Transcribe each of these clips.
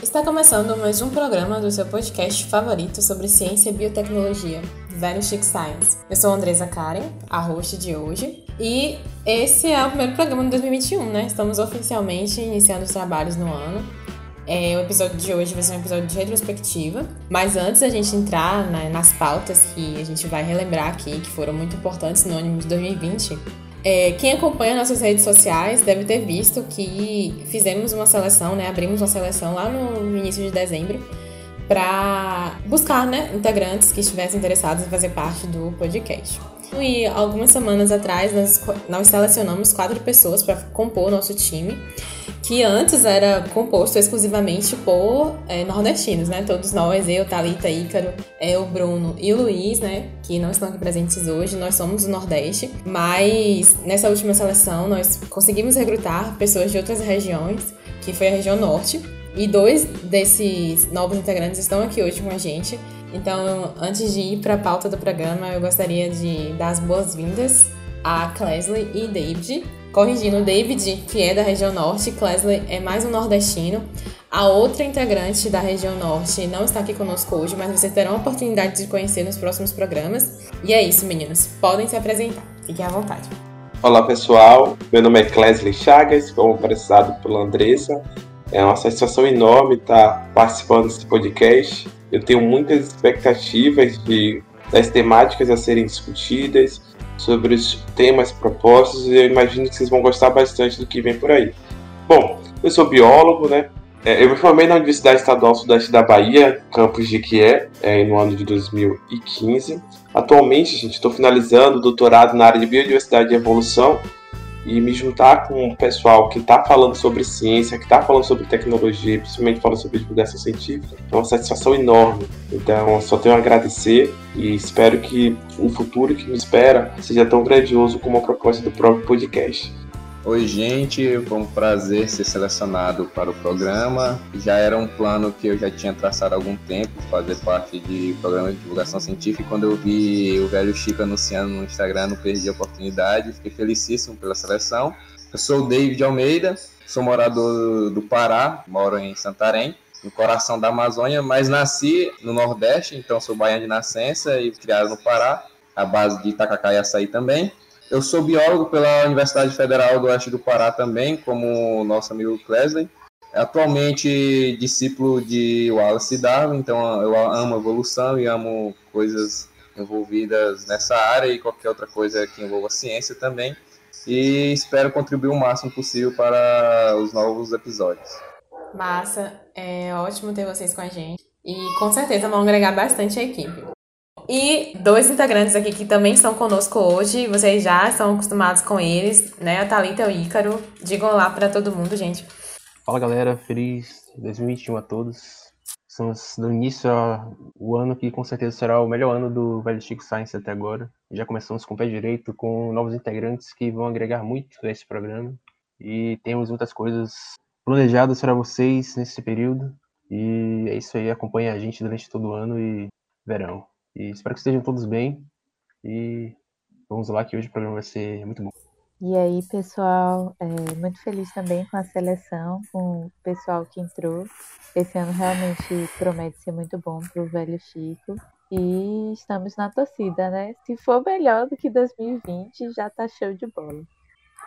Está começando mais um programa do seu podcast favorito sobre ciência e biotecnologia, Very Chic Science. Eu sou Andresa Karen, a host de hoje, e esse é o primeiro programa de 2021, né? Estamos oficialmente iniciando os trabalhos no ano. É, o episódio de hoje vai ser um episódio de retrospectiva, mas antes da gente entrar né, nas pautas que a gente vai relembrar aqui, que foram muito importantes no ano de 2020, é, quem acompanha nossas redes sociais deve ter visto que fizemos uma seleção, né? Abrimos uma seleção lá no início de dezembro para buscar, né, integrantes que estivessem interessados em fazer parte do podcast. E algumas semanas atrás nós, nós selecionamos quatro pessoas para compor o nosso time que antes era composto exclusivamente por é, nordestinos, né? Todos nós, eu, Thalita, Ícaro, é, o Bruno e o Luiz, né? Que não estão aqui presentes hoje, nós somos do Nordeste. Mas nessa última seleção nós conseguimos recrutar pessoas de outras regiões, que foi a região Norte. E dois desses novos integrantes estão aqui hoje com a gente. Então, antes de ir para a pauta do programa, eu gostaria de dar as boas-vindas a Clesley e David, Corrigindo, David, que é da região norte, Clesley é mais um nordestino. A outra integrante da região norte não está aqui conosco hoje, mas vocês terão a oportunidade de conhecer nos próximos programas. E é isso, meninos. Podem se apresentar. Fiquem à vontade. Olá, pessoal. Meu nome é Clesley Chagas, como apresentado pela Andressa. É uma satisfação enorme estar participando desse podcast. Eu tenho muitas expectativas de, das temáticas a serem discutidas, sobre os temas propostos e eu imagino que vocês vão gostar bastante do que vem por aí. Bom, eu sou biólogo, né? É, eu me formei na Universidade Estadual Sudeste da Bahia, campus de Quié, é, no ano de 2015. Atualmente, gente, estou finalizando o doutorado na área de Biodiversidade e Evolução e me juntar com o pessoal que está falando sobre ciência, que está falando sobre tecnologia, principalmente falando sobre divulgação científica, é uma satisfação enorme. Então, só tenho a agradecer e espero que o futuro que me espera seja tão grandioso como a proposta do próprio podcast. Oi, gente, foi um prazer ser selecionado para o programa. Já era um plano que eu já tinha traçado há algum tempo, fazer parte de programa de divulgação científica. Quando eu vi o velho Chico anunciando no Instagram, não perdi a oportunidade. Fiquei felicíssimo pela seleção. Eu sou o David Almeida, sou morador do Pará, moro em Santarém, no coração da Amazônia, mas nasci no Nordeste, então sou baiano de nascença e criado no Pará, a base de Itacacá e Açaí também. Eu sou biólogo pela Universidade Federal do Oeste do Pará também, como nosso amigo Clesley. Atualmente discípulo de Wallace Darwin, então eu amo evolução e amo coisas envolvidas nessa área e qualquer outra coisa que envolva ciência também. E espero contribuir o máximo possível para os novos episódios. Massa, é ótimo ter vocês com a gente. E com certeza vão agregar bastante a equipe. E dois integrantes aqui que também estão conosco hoje, vocês já estão acostumados com eles, né? A Thalita e o Ícaro. Digam lá para todo mundo, gente. Fala galera, feliz 2021 a todos. Estamos dando início ao ano que com certeza será o melhor ano do Velho Chico Science até agora. Já começamos com o pé direito, com novos integrantes que vão agregar muito a esse programa. E temos muitas coisas planejadas para vocês nesse período. E é isso aí, acompanhe a gente durante todo o ano e verão. E espero que estejam todos bem. E vamos lá que hoje o programa vai ser muito bom. E aí, pessoal, é, muito feliz também com a seleção, com o pessoal que entrou. Esse ano realmente promete ser muito bom para o velho Chico. E estamos na torcida, né? Se for melhor do que 2020, já tá show de bola.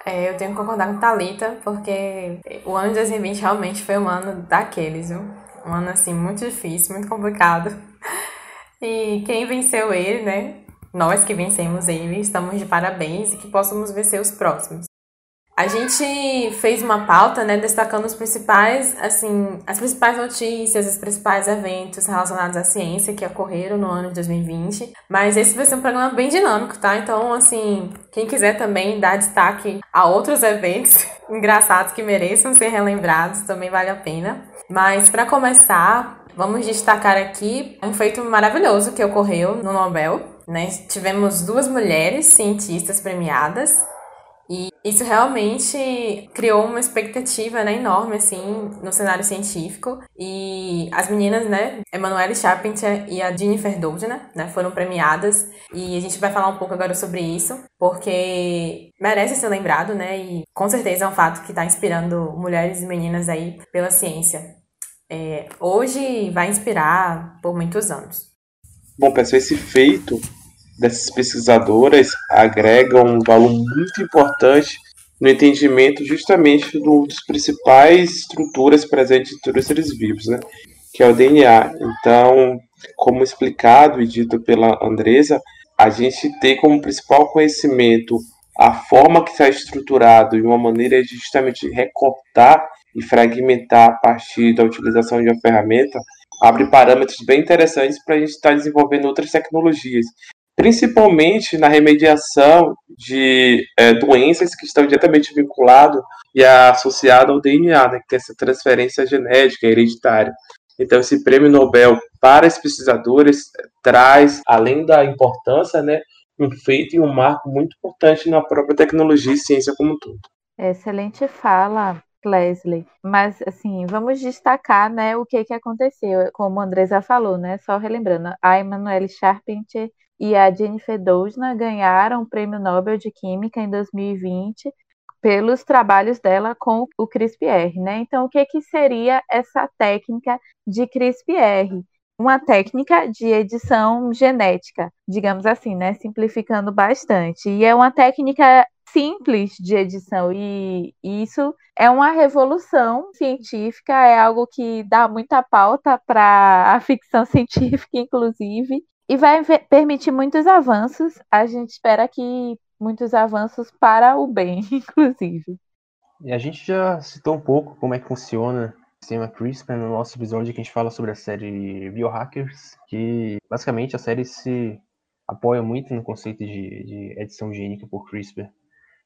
É, eu tenho que concordar com Thalita, porque o ano de 2020 realmente foi um ano daqueles, viu? Um ano, assim, muito difícil, muito complicado. E quem venceu ele, né? Nós que vencemos ele, estamos de parabéns e que possamos vencer os próximos. A gente fez uma pauta, né, destacando os principais, assim, as principais notícias, os principais eventos relacionados à ciência que ocorreram no ano de 2020. Mas esse vai ser um programa bem dinâmico, tá? Então, assim, quem quiser também dar destaque a outros eventos engraçados que mereçam ser relembrados, também vale a pena. Mas para começar, Vamos destacar aqui um feito maravilhoso que ocorreu no Nobel. Né? Tivemos duas mulheres cientistas premiadas e isso realmente criou uma expectativa né, enorme assim no cenário científico e as meninas, né, Emanuele Charpentier e a Jennifer Doudna, né, foram premiadas e a gente vai falar um pouco agora sobre isso porque merece ser lembrado, né, e com certeza é um fato que está inspirando mulheres e meninas aí pela ciência. É, hoje vai inspirar por muitos anos. Bom, pessoal, esse feito dessas pesquisadoras agrega um valor muito importante no entendimento justamente do, dos principais estruturas presentes em todos os seres vivos, né? que é o DNA. Então, como explicado e dito pela Andresa, a gente tem como principal conhecimento a forma que está estruturado e uma maneira de justamente recortar e fragmentar a partir da utilização de uma ferramenta, abre parâmetros bem interessantes para a gente estar tá desenvolvendo outras tecnologias principalmente na remediação de é, doenças que estão diretamente vinculadas e associadas ao DNA, né, que tem essa transferência genética hereditária. Então, esse prêmio Nobel para os pesquisadores traz, além da importância, né, um feito e um marco muito importante na própria tecnologia e ciência como um todo. Excelente fala, Leslie. Mas, assim, vamos destacar, né, o que que aconteceu. Como a Andresa falou, né, só relembrando, a Emanuele Charpentier e a Jennifer Doudna ganharam o Prêmio Nobel de Química em 2020 pelos trabalhos dela com o CRISPR, né? Então, o que, que seria essa técnica de CRISPR? Uma técnica de edição genética, digamos assim, né? Simplificando bastante. E é uma técnica simples de edição e isso é uma revolução científica, é algo que dá muita pauta para a ficção científica, inclusive, e vai permitir muitos avanços. A gente espera que muitos avanços para o bem, inclusive. E a gente já citou um pouco como é que funciona o sistema CRISPR no nosso episódio que a gente fala sobre a série Biohackers, que basicamente a série se apoia muito no conceito de, de edição gênica por CRISPR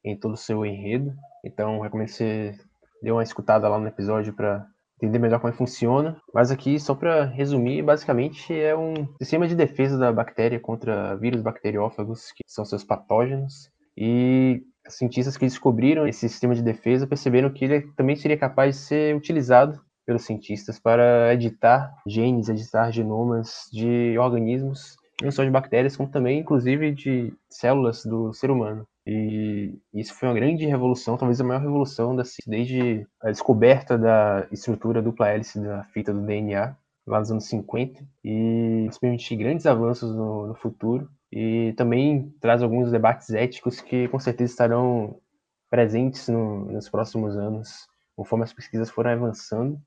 em todo o seu enredo. Então, recomendo que você dê uma escutada lá no episódio para entender melhor como é funciona. Mas aqui, só para resumir, basicamente é um sistema de defesa da bactéria contra vírus bacteriófagos, que são seus patógenos. E cientistas que descobriram esse sistema de defesa perceberam que ele também seria capaz de ser utilizado pelos cientistas para editar genes, editar genomas de organismos, não só de bactérias, como também, inclusive, de células do ser humano. E isso foi uma grande revolução, talvez a maior revolução da desde a descoberta da estrutura dupla hélice da fita do DNA, lá nos anos 50, e isso permitiu grandes avanços no, no futuro. E também traz alguns debates éticos que com certeza estarão presentes no, nos próximos anos, conforme as pesquisas forem avançando.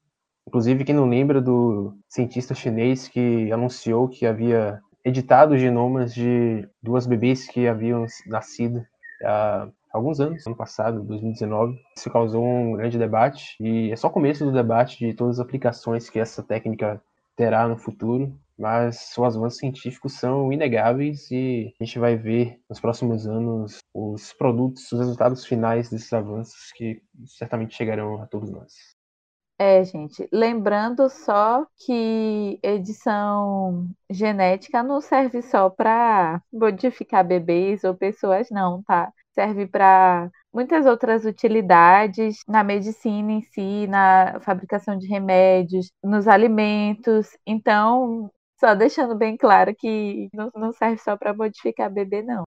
Inclusive, quem não lembra do cientista chinês que anunciou que havia editado genomas de duas bebês que haviam nascido há alguns anos, ano passado, 2019. Isso causou um grande debate e é só o começo do debate de todas as aplicações que essa técnica terá no futuro, mas os avanços científicos são inegáveis e a gente vai ver nos próximos anos os produtos, os resultados finais desses avanços que certamente chegarão a todos nós. É, gente, lembrando só que edição genética não serve só para modificar bebês ou pessoas, não, tá? Serve para muitas outras utilidades na medicina em si, na fabricação de remédios, nos alimentos. Então, só deixando bem claro que não serve só para modificar bebê, não.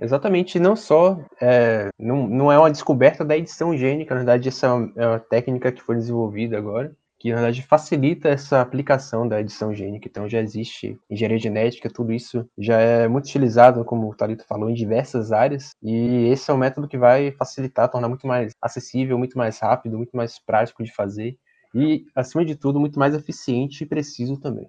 Exatamente, não só é, não, não é uma descoberta da edição gênica, na verdade essa é uma técnica que foi desenvolvida agora, que na verdade facilita essa aplicação da edição gênica. Então já existe engenharia genética, tudo isso já é muito utilizado, como o Talito falou, em diversas áreas, e esse é um método que vai facilitar, tornar muito mais acessível, muito mais rápido, muito mais prático de fazer e, acima de tudo, muito mais eficiente e preciso também.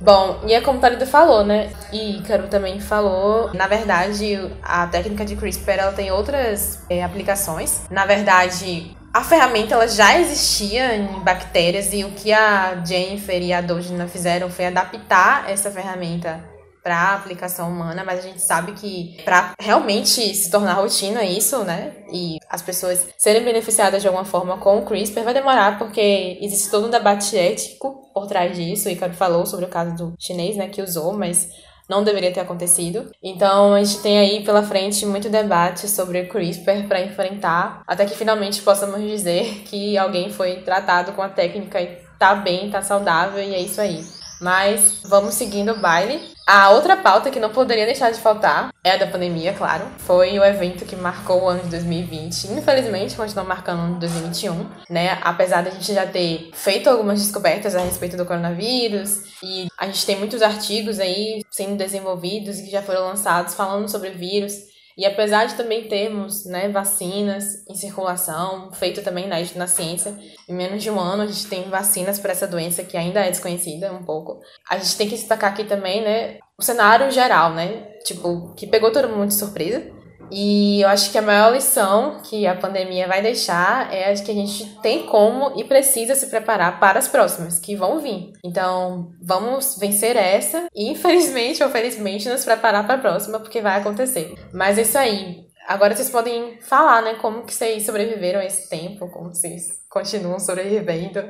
Bom, e é como o Talido falou, né? E Ícaro também falou. Na verdade, a técnica de CRISPR ela tem outras é, aplicações. Na verdade, a ferramenta ela já existia em bactérias e o que a Jennifer e a Dojina fizeram foi adaptar essa ferramenta para aplicação humana, mas a gente sabe que para realmente se tornar rotina isso, né, e as pessoas serem beneficiadas de alguma forma com o CRISPR vai demorar porque existe todo um debate ético por trás disso. O Icaro falou sobre o caso do chinês, né, que usou, mas não deveria ter acontecido. Então a gente tem aí pela frente muito debate sobre o CRISPR para enfrentar, até que finalmente possamos dizer que alguém foi tratado com a técnica e tá bem, tá saudável e é isso aí. Mas vamos seguindo o baile. A outra pauta que não poderia deixar de faltar é a da pandemia, claro. Foi o evento que marcou o ano de 2020. Infelizmente, continua marcando o ano de 2021, né? Apesar da gente já ter feito algumas descobertas a respeito do coronavírus e a gente tem muitos artigos aí sendo desenvolvidos e que já foram lançados falando sobre o vírus. E apesar de também termos né, vacinas em circulação, feito também na, na ciência, em menos de um ano a gente tem vacinas para essa doença que ainda é desconhecida um pouco. A gente tem que destacar aqui também, né, o cenário geral, né, tipo, que pegou todo mundo de surpresa. E eu acho que a maior lição que a pandemia vai deixar é a que a gente tem como e precisa se preparar para as próximas, que vão vir. Então, vamos vencer essa e, infelizmente ou felizmente, nos preparar para a próxima, porque vai acontecer. Mas é isso aí. Agora vocês podem falar, né, como que vocês sobreviveram a esse tempo, como vocês continuam sobrevivendo.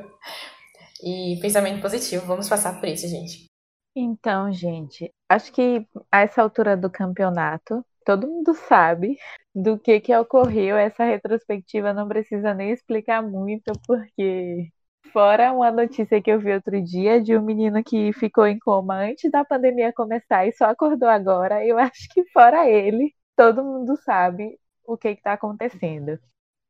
E pensamento positivo, vamos passar por isso, gente. Então, gente, acho que a essa altura do campeonato, todo mundo sabe do que que ocorreu. Essa retrospectiva não precisa nem explicar muito, porque fora uma notícia que eu vi outro dia de um menino que ficou em coma antes da pandemia começar e só acordou agora, eu acho que fora ele, todo mundo sabe o que está acontecendo.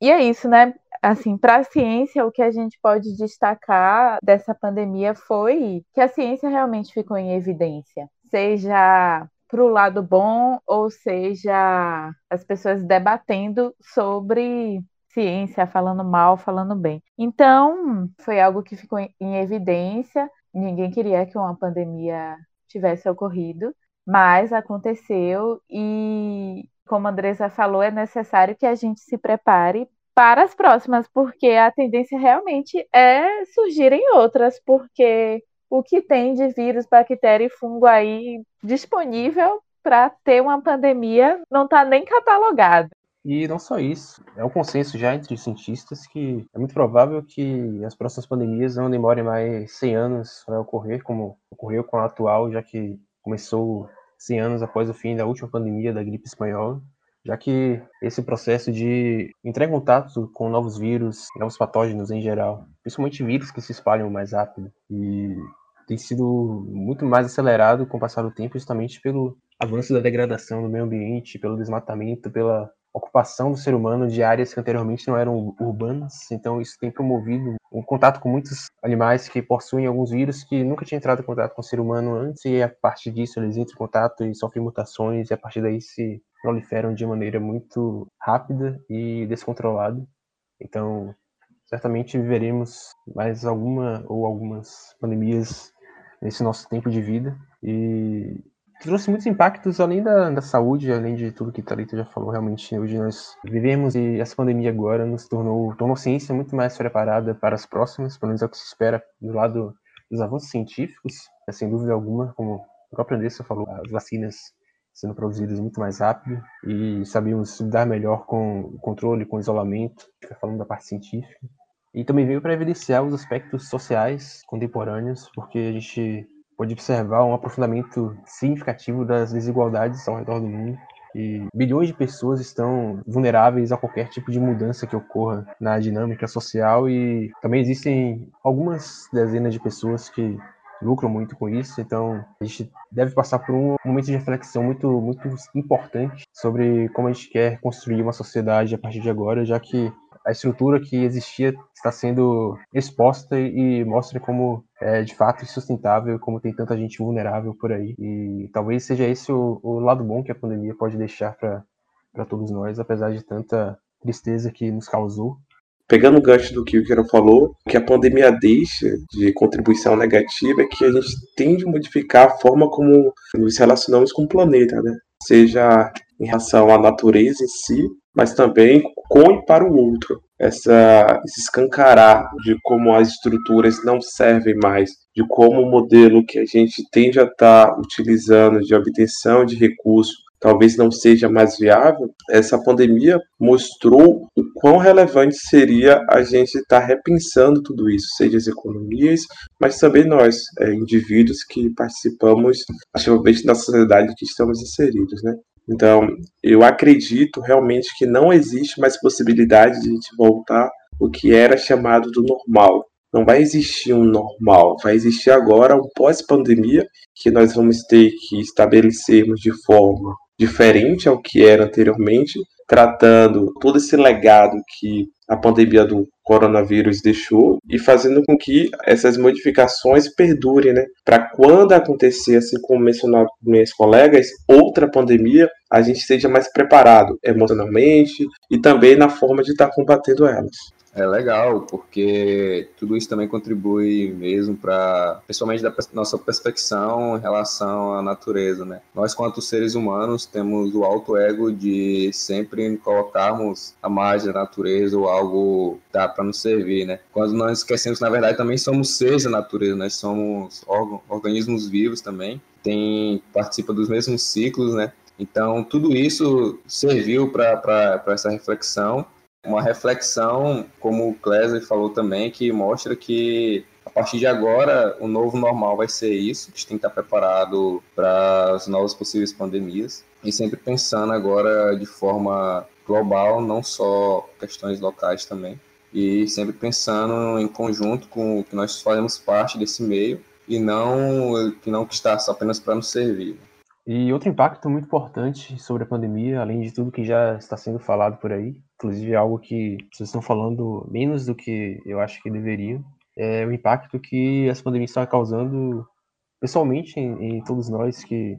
E é isso, né? Assim, para a ciência, o que a gente pode destacar dessa pandemia foi que a ciência realmente ficou em evidência, seja para o lado bom, ou seja, as pessoas debatendo sobre ciência, falando mal, falando bem. Então, foi algo que ficou em evidência. Ninguém queria que uma pandemia tivesse ocorrido, mas aconteceu e, como a Andressa falou, é necessário que a gente se prepare para as próximas, porque a tendência realmente é surgirem outras, porque o que tem de vírus, bactéria e fungo aí disponível para ter uma pandemia não está nem catalogado. E não só isso, é um consenso já entre cientistas que é muito provável que as próximas pandemias não demorem mais 100 anos para ocorrer, como ocorreu com a atual, já que começou 100 anos após o fim da última pandemia da gripe espanhola, já que esse processo de entrar em contato com novos vírus, novos patógenos em geral, principalmente vírus que se espalham mais rápido, e tem sido muito mais acelerado com o passar do tempo, justamente pelo avanço da degradação do meio ambiente, pelo desmatamento, pela ocupação do ser humano de áreas que anteriormente não eram urbanas. Então, isso tem promovido um contato com muitos animais que possuem alguns vírus que nunca tinham entrado em contato com o ser humano antes, e a partir disso eles entram em contato e sofrem mutações, e a partir daí se proliferam de maneira muito rápida e descontrolada. Então, certamente viveremos mais alguma ou algumas pandemias nesse nosso tempo de vida e trouxe muitos impactos além da, da saúde, além de tudo que Thalita já falou. Realmente, hoje nós vivemos e essa pandemia agora nos tornou, tornou a ciência muito mais preparada para as próximas, pelo menos é o que se espera do lado dos avanços científicos, né, sem dúvida alguma, como a própria Andressa falou, as vacinas sendo produzidas muito mais rápido e sabíamos lidar melhor com o controle, com o isolamento, falando da parte científica. E também veio para evidenciar os aspectos sociais contemporâneos, porque a gente pode observar um aprofundamento significativo das desigualdades ao redor do mundo. E bilhões de pessoas estão vulneráveis a qualquer tipo de mudança que ocorra na dinâmica social e também existem algumas dezenas de pessoas que lucram muito com isso, então a gente deve passar por um momento de reflexão muito, muito importante sobre como a gente quer construir uma sociedade a partir de agora, já que a estrutura que existia está sendo exposta e mostra como é de fato insustentável, como tem tanta gente vulnerável por aí. E talvez seja esse o, o lado bom que a pandemia pode deixar para todos nós, apesar de tanta tristeza que nos causou. Pegando o gancho do que o Kiro falou, que a pandemia deixa de contribuição negativa é que a gente tende a modificar a forma como nos relacionamos com o planeta, né? Seja em relação à natureza em si, mas também com e para o outro. Essa, esse escancarar de como as estruturas não servem mais, de como o modelo que a gente tende a estar tá utilizando de obtenção de recursos talvez não seja mais viável, essa pandemia mostrou o quão relevante seria a gente estar tá repensando tudo isso, seja as economias, mas também nós, é, indivíduos que participamos ativamente da sociedade que estamos inseridos, né? Então, eu acredito realmente que não existe mais possibilidade de a gente voltar o que era chamado do normal. Não vai existir um normal, vai existir agora um pós-pandemia que nós vamos ter que estabelecermos de forma diferente ao que era anteriormente, tratando todo esse legado que a pandemia do coronavírus deixou e fazendo com que essas modificações perdurem, né? Para quando acontecer, assim como mencionaram minhas colegas, outra pandemia, a gente esteja mais preparado emocionalmente e também na forma de estar tá combatendo elas. É legal, porque tudo isso também contribui mesmo para, principalmente da nossa perspecção em relação à natureza, né? Nós, quanto seres humanos, temos o alto ego de sempre colocarmos a margem da natureza ou algo dá para nos servir, né? Quando nós esquecemos que, na verdade, também somos seres da natureza, nós somos organismos vivos também, tem, participa dos mesmos ciclos, né? Então, tudo isso serviu para essa reflexão uma reflexão, como o Clésia falou também, que mostra que a partir de agora o novo normal vai ser isso, a gente tem que estar preparado para as novas possíveis pandemias e sempre pensando agora de forma global, não só questões locais também, e sempre pensando em conjunto com que nós fazemos parte desse meio e não que não está apenas para nos servir. E outro impacto muito importante sobre a pandemia, além de tudo que já está sendo falado por aí, inclusive é algo que vocês estão falando menos do que eu acho que deveriam, é o impacto que essa pandemia está causando pessoalmente em, em todos nós que,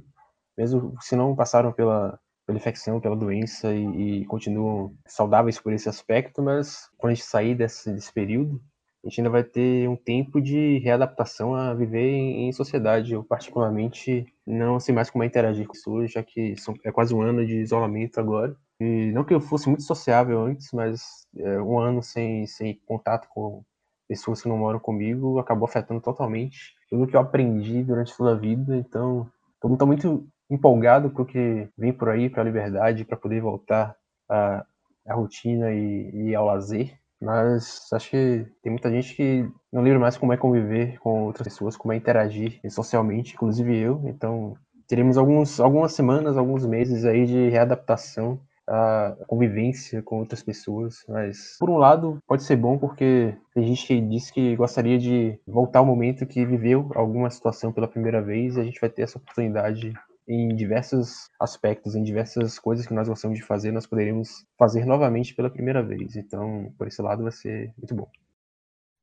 mesmo se não passaram pela, pela infecção, pela doença e, e, continuam saudáveis por esse aspecto, mas quando a gente sair desse, desse período, a gente ainda vai ter um tempo de readaptação a viver em, em sociedade. Eu, particularmente, não sei mais como é interagir com pessoas, já que são, é quase um ano de isolamento agora. E não que eu fosse muito sociável antes, mas é, um ano sem, sem contato com pessoas que não moram comigo acabou afetando totalmente tudo que eu aprendi durante toda a vida. Então, está muito empolgado com o que vem por aí, para a liberdade, para poder voltar à, à rotina e, e, ao lazer. Mas acho que tem muita gente que não lembra mais como é conviver com outras pessoas, como é interagir socialmente, inclusive eu. Então, teremos alguns, algumas semanas, alguns meses aí de readaptação a convivência com outras pessoas, mas por um lado pode ser bom porque tem gente que diz que gostaria de voltar ao momento que viveu alguma situação pela primeira vez e a gente vai ter essa oportunidade em diversos aspectos, em diversas coisas que nós gostamos de fazer, nós poderíamos fazer novamente pela primeira vez. Então, por esse lado vai ser muito bom.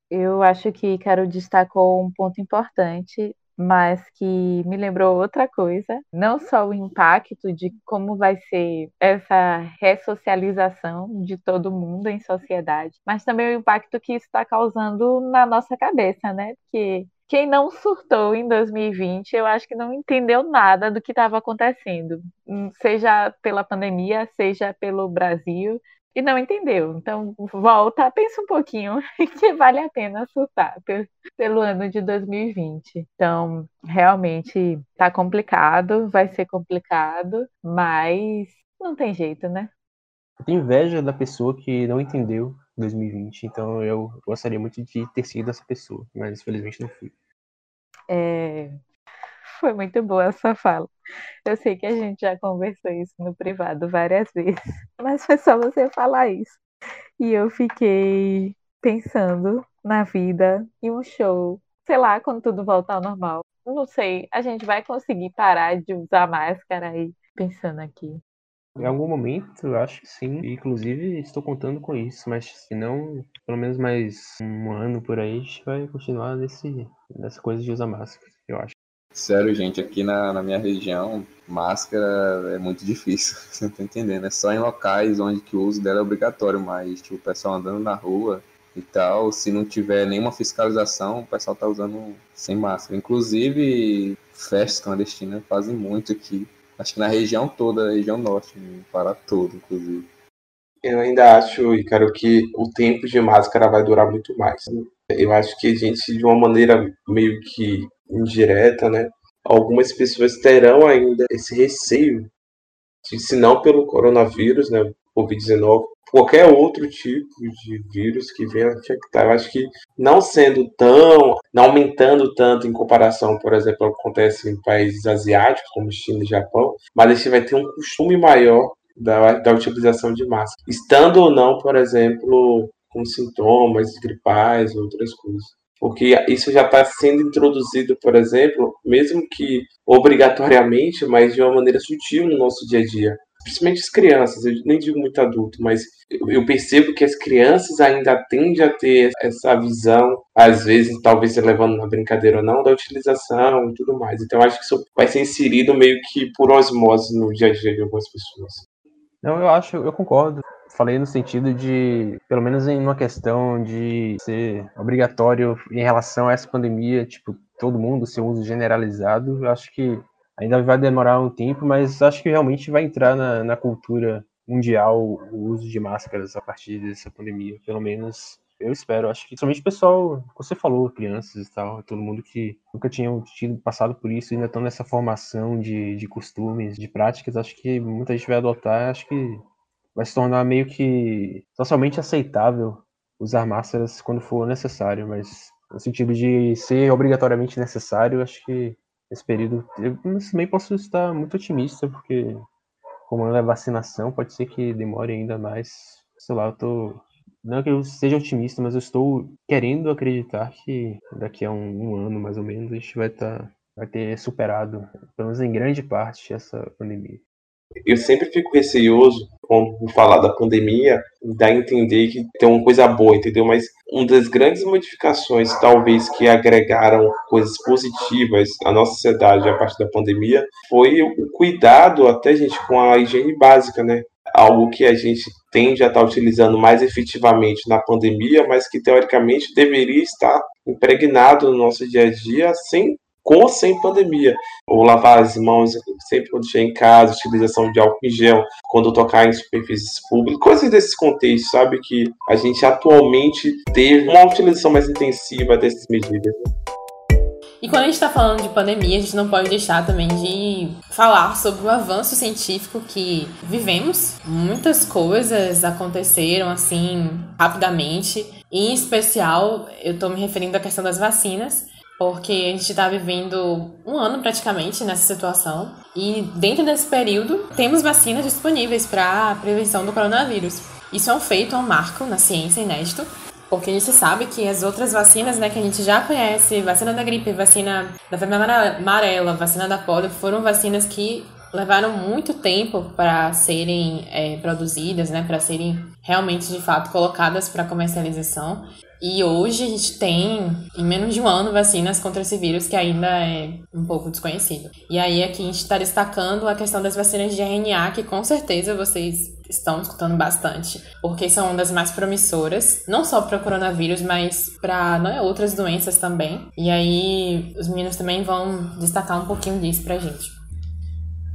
Eu acho que Carol destacou um ponto importante mas que me lembrou outra coisa, não só o impacto de como vai ser essa ressocialização de todo mundo em sociedade, mas também o impacto que isso está causando na nossa cabeça, né? Porque quem não surtou em 2020, eu acho que não entendeu nada do que estava acontecendo, seja pela pandemia, seja pelo Brasil, e não entendeu. Então, volta, pensa um pouquinho que vale a pena surtar pelo ano de 2020. Então, realmente tá complicado, vai ser complicado, mas não tem jeito, né? Eu tenho inveja da pessoa que não entendeu 2020, então eu gostaria muito de ter sido essa pessoa, mas infelizmente não fui. É, foi muito boa essa fala. Eu sei que a gente já conversou isso no privado várias vezes, mas foi só você falar isso. E eu fiquei pensando na vida e um show, sei lá, quando tudo voltar ao normal. Não sei, a gente vai conseguir parar de usar máscara aí, pensando aqui. Em algum momento, eu acho que sim. Inclusive, estou contando com isso. Mas se não, pelo menos mais um ano por aí, a gente vai continuar nesse, nessa coisa de usar máscara, eu acho. Sério, gente, aqui na, na minha região, máscara é muito difícil, você não tá entendendo. É só em locais onde que o uso dela é obrigatório, mas tipo, o pessoal andando na rua e tal, se não tiver nenhuma fiscalização, o pessoal tá usando sem máscara. Inclusive, festas clandestinas fazem muito aqui. Acho que na região toda, região norte, para todo, inclusive. Eu ainda acho, Icaro, que o tempo de máscara vai durar muito mais. Eu acho que a gente, de uma maneira meio que indireta, né? Algumas pessoas terão ainda esse receio se não pelo coronavírus, né, Covid-19, qualquer outro tipo de vírus que venha infectar. Eu acho que não sendo tão, não aumentando tanto em comparação, por exemplo, ao que acontece em países asiáticos, como China e Japão, mas a gente vai ter um costume maior da, da utilização de máscara. Estando ou não, por exemplo, com sintomas gripais, outras coisas. Porque isso já está sendo introduzido, por exemplo, mesmo que obrigatoriamente, mas de uma maneira sutil no nosso dia a dia principalmente as crianças, eu nem digo muito adulto, mas eu percebo que as crianças ainda tendem a ter essa visão, às vezes, talvez levando na brincadeira ou não, da utilização e tudo mais. Então, acho que isso vai ser inserido meio que por osmose no dia a dia de algumas pessoas. Não, eu acho, eu concordo. Falei no sentido de, pelo menos em uma questão de ser obrigatório em relação a essa pandemia, tipo, todo mundo ser um uso generalizado, eu acho que Ainda vai demorar um tempo, mas acho que realmente vai entrar na, na cultura mundial o uso de máscaras a partir dessa pandemia. Pelo menos eu espero. Acho que somente o pessoal, você falou, crianças e tal, todo mundo que nunca tinha tido passado por isso, ainda estão nessa formação de, de costumes, de práticas, acho que muita gente vai adotar. Acho que vai se tornar meio que socialmente aceitável usar máscaras quando for necessário, mas no sentido de ser obrigatoriamente necessário, acho que esse período. Eu também posso estar muito otimista, porque como é vacinação, pode ser que demore ainda mais. Sei lá, eu tô. Não que eu seja otimista, mas eu estou querendo acreditar que daqui a um, um ano, mais ou menos, a gente vai. Tá, vai ter superado, pelo menos em grande parte, essa pandemia eu sempre fico receioso quando falar da pandemia, dá a entender que tem uma coisa boa, entendeu? Mas uma das grandes modificações, talvez, que agregaram coisas positivas à nossa sociedade a partir da pandemia, foi o cuidado, até, gente, com a higiene básica, né? Algo que a gente tende a estar utilizando mais efetivamente na pandemia, mas que teoricamente deveria estar impregnado no nosso dia a dia sem com ou sem pandemia. Ou lavar as mãos sempre quando estiver em casa, utilização de álcool em gel, quando tocar em superfícies públicas, coisas desse contexto, sabe? Que a gente atualmente teve uma utilização mais intensiva dessas medidas. E quando a gente está falando de pandemia, a gente não pode deixar também de falar sobre o avanço científico que vivemos. Muitas coisas aconteceram assim rapidamente. Em especial, eu estou me referindo à questão das vacinas porque a gente está vivendo um ano praticamente nessa situação e dentro desse período temos vacinas disponíveis para a prevenção do coronavírus. Isso é um feito, é um marco na ciência inédito, porque a gente sabe que as outras vacinas, né, que a gente já conhece, vacina da gripe, vacina da febre amarela, vacina da polio, foram vacinas que levaram muito tempo para serem é, produzidas, né, para serem realmente de fato colocadas para comercialização. E hoje a gente tem, em menos de um ano, vacinas contra esse vírus que ainda é um pouco desconhecido. E aí aqui a gente está destacando a questão das vacinas de RNA, que com certeza vocês estão escutando bastante, porque são uma das mais promissoras, não só para coronavírus, mas para é, outras doenças também. E aí os meninos também vão destacar um pouquinho disso pra gente.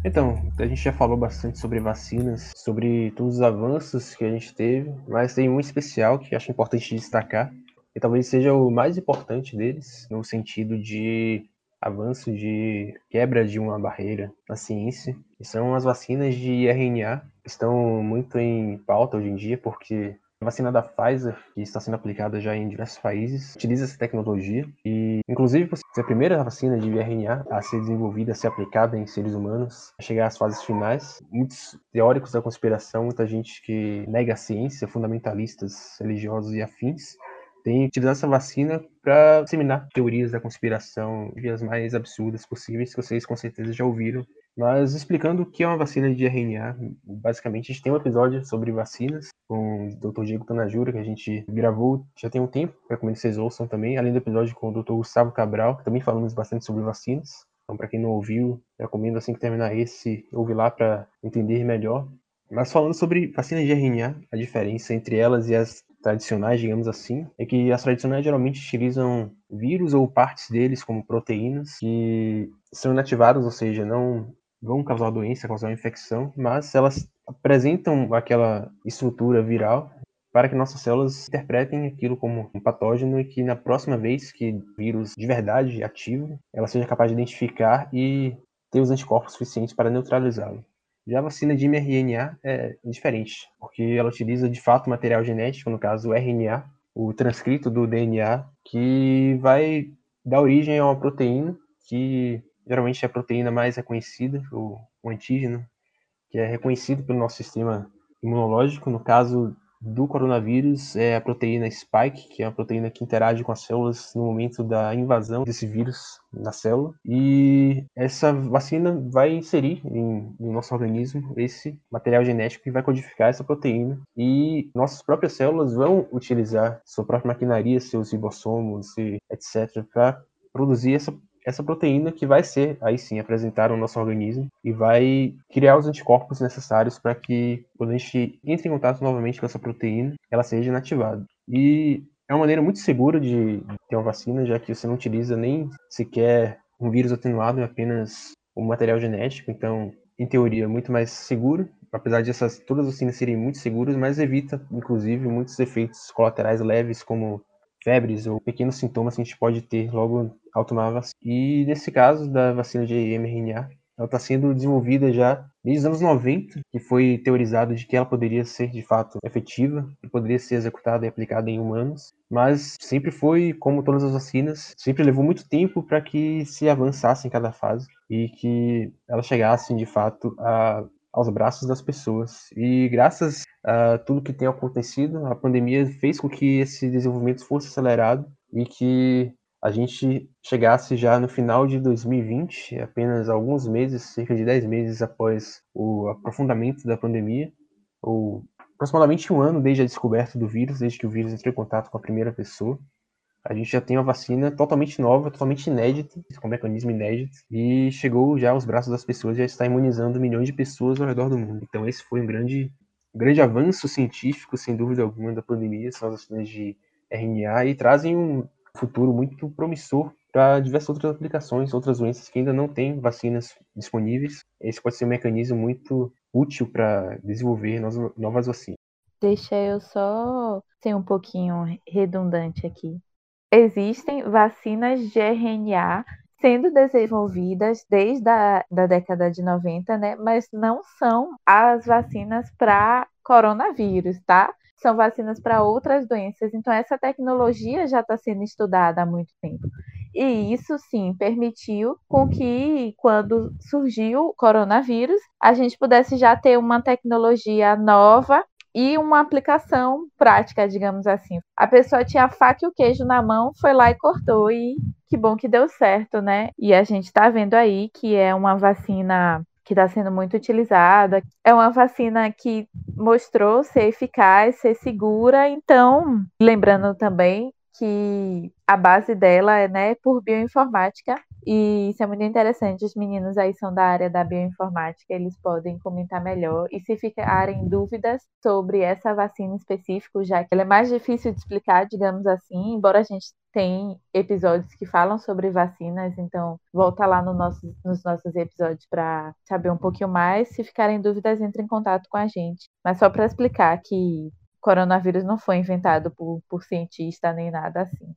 Então, a gente já falou bastante sobre vacinas, sobre todos os avanços que a gente teve, mas tem um especial que acho importante destacar, e talvez seja o mais importante deles, no sentido de avanço de quebra de uma barreira na ciência, que são as vacinas de RNA, estão muito em pauta hoje em dia, porque a vacina da Pfizer, que está sendo aplicada já em diversos países, utiliza essa tecnologia e, inclusive, por ser a primeira vacina de RNA a ser desenvolvida, a ser aplicada em seres humanos, a chegar às fases finais. Muitos teóricos da conspiração, muita gente que nega a ciência, fundamentalistas religiosos e afins, tem utilizado essa vacina para disseminar teorias da conspiração de as mais absurdas possíveis, que vocês com certeza já ouviram mas explicando o que é uma vacina de RNA, basicamente a gente tem um episódio sobre vacinas com o Dr. Diego Tanajura, que a gente gravou já tem um tempo, recomendo que vocês ouçam também, além do episódio com o Dr. Gustavo Cabral, que também falamos bastante sobre vacinas. Então, para quem não ouviu, recomendo assim que terminar esse, ouvir lá para entender melhor. Mas falando sobre vacinas de RNA, a diferença entre elas e as tradicionais, digamos assim, é que as tradicionais geralmente utilizam vírus ou partes deles como proteínas que são inativadas, ou seja, não vão causar doença, causar infecção, mas elas apresentam aquela estrutura viral para que nossas células interpretem aquilo como um patógeno e que na próxima vez que o vírus de verdade ativo, ela seja capaz de identificar e ter os anticorpos suficientes para neutralizá-lo. Já a vacina de mRNA é diferente, porque ela utiliza de fato material genético, no caso o RNA, o transcrito do DNA, que vai dar origem a uma proteína que geralmente é a proteína mais reconhecida, o, o antígeno, que é reconhecido pelo nosso sistema imunológico. No caso do coronavírus é a proteína spike, que é a proteína que interage com as células no momento da invasão desse vírus na célula. E essa vacina vai inserir em, no nosso organismo esse material genético que vai codificar essa proteína. E nossas próprias células vão utilizar sua própria maquinaria, seus ribossomos, etc., para produzir essa essa proteína que vai ser, aí sim, apresentada no nosso organismo e vai criar os anticorpos necessários para que, quando a gente entre em contato novamente com essa proteína, ela seja inativada. E é uma maneira muito segura de ter uma vacina, já que você não utiliza nem sequer um vírus atenuado, é apenas um material genético, então, em teoria, é muito mais seguro, apesar de essas, todas as vacinas serem muito seguras, mas evita, inclusive, muitos efeitos colaterais leves, como febres ou pequenos sintomas que a gente pode ter logo ao tomar a vacina. E nesse caso da vacina de mRNA, ela está sendo desenvolvida já desde os anos 90, que foi teorizado de que ela poderia ser de fato efetiva, e poderia ser executada e aplicada em humanos, mas sempre foi, como todas as vacinas, sempre levou muito tempo para que se avançasse em cada fase e que elas chegassem de fato a, aos braços das pessoas. E graças a tudo que tem acontecido, a pandemia fez com que esse desenvolvimento fosse acelerado e que a gente chegasse já no final de 2020, apenas alguns meses, cerca de 10 meses após o aprofundamento da pandemia, ou aproximadamente um ano desde a descoberta do vírus, desde que o vírus entrou em contato com a primeira pessoa, a gente já tem uma vacina totalmente nova, totalmente inédita, com mecanismo inédito, e chegou já aos braços das pessoas, já está imunizando milhões de pessoas ao redor do mundo. Então esse foi um grande, um grande avanço científico, sem dúvida alguma, da pandemia, são as vacinas de RNA, e trazem um futuro muito promissor para diversas outras aplicações, outras doenças que ainda não têm vacinas disponíveis. Esse pode ser um mecanismo muito útil para desenvolver novas vacinas. Deixa eu só ser um pouquinho redundante aqui. Existem vacinas de RNA sendo desenvolvidas desde a da década de 90, né? Mas não são as vacinas para coronavírus, tá? São vacinas para outras doenças. Então, essa tecnologia já está sendo estudada há muito tempo. E isso sim permitiu com que, quando surgiu o coronavírus, a gente pudesse já ter uma tecnologia nova e uma aplicação prática, digamos assim. A pessoa tinha a faca e o queijo na mão, foi lá e cortou, e que bom que deu certo, né? E a gente está vendo aí que é uma vacina que está sendo muito utilizada. É uma vacina que mostrou ser eficaz, ser segura. Então, lembrando também que a base dela é né, por bioinformática. E isso é muito interessante. Os meninos aí são da área da bioinformática, eles podem comentar melhor. E se ficarem dúvidas sobre essa vacina específica, já que ela é mais difícil de explicar, digamos assim, embora a gente tenha episódios que falam sobre vacinas, então volta lá no nosso, nos nossos episódios para saber um pouquinho mais. Se ficarem dúvidas, entre em contato com a gente. Mas só para explicar que coronavírus não foi inventado por, por cientista nem nada assim.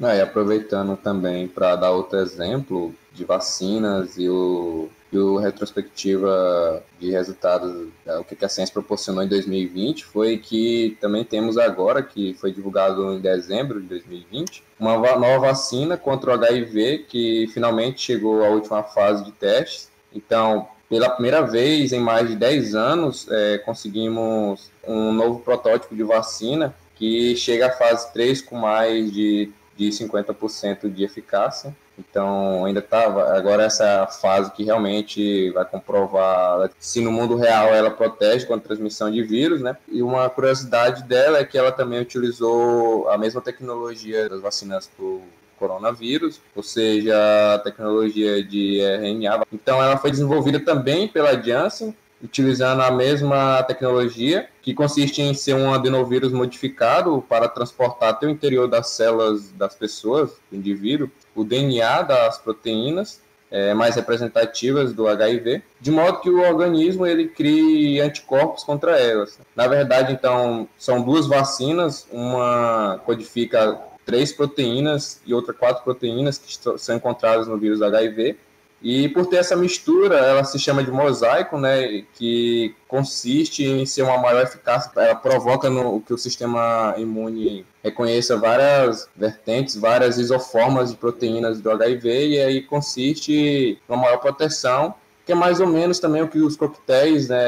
e aproveitando também para dar outro exemplo de vacinas e o, e o retrospectiva de resultados, é, o que a ciência proporcionou em 2020, foi que também temos agora, que foi divulgado em dezembro de 2020, uma nova vacina contra o HIV que finalmente chegou à última fase de testes. Então, pela primeira vez em mais de 10 anos, é, conseguimos um novo protótipo de vacina que chega à fase 3 com mais de, de 50% de eficácia. Então, ainda estava. Agora, essa fase que realmente vai comprovar se no mundo real ela protege contra a transmissão de vírus, né? E uma curiosidade dela é que ela também utilizou a mesma tecnologia das vacinas por coronavírus, ou seja, a tecnologia de RNA. Então, ela foi desenvolvida também pela Janssen, utilizando a mesma tecnologia, que consiste em ser um adenovírus modificado para transportar até o interior das células das pessoas, do indivíduo, o DNA das proteínas é, mais representativas do HIV, de modo que o organismo ele crie anticorpos contra elas. Na verdade, então, são duas vacinas, uma codifica três proteínas e outra quatro proteínas que são encontradas no vírus HIV. E por ter essa mistura, ela se chama de mosaico, né, que consiste em ser uma maior eficácia. Ela provoca no, que o sistema imune reconheça várias vertentes, várias isoformas de proteínas do HIV, e aí consiste uma maior proteção, que é mais ou menos também o que os coquetéis, né,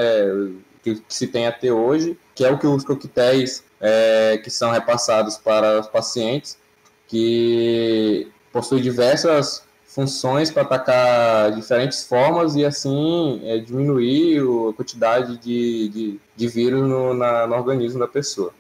que, que se tem até hoje, que é o que os coquetéis é, que são repassados para os pacientes, que possuem diversas funções para atacar diferentes formas e assim é, diminuir a quantidade de, de, de vírus no, na, no organismo da pessoa.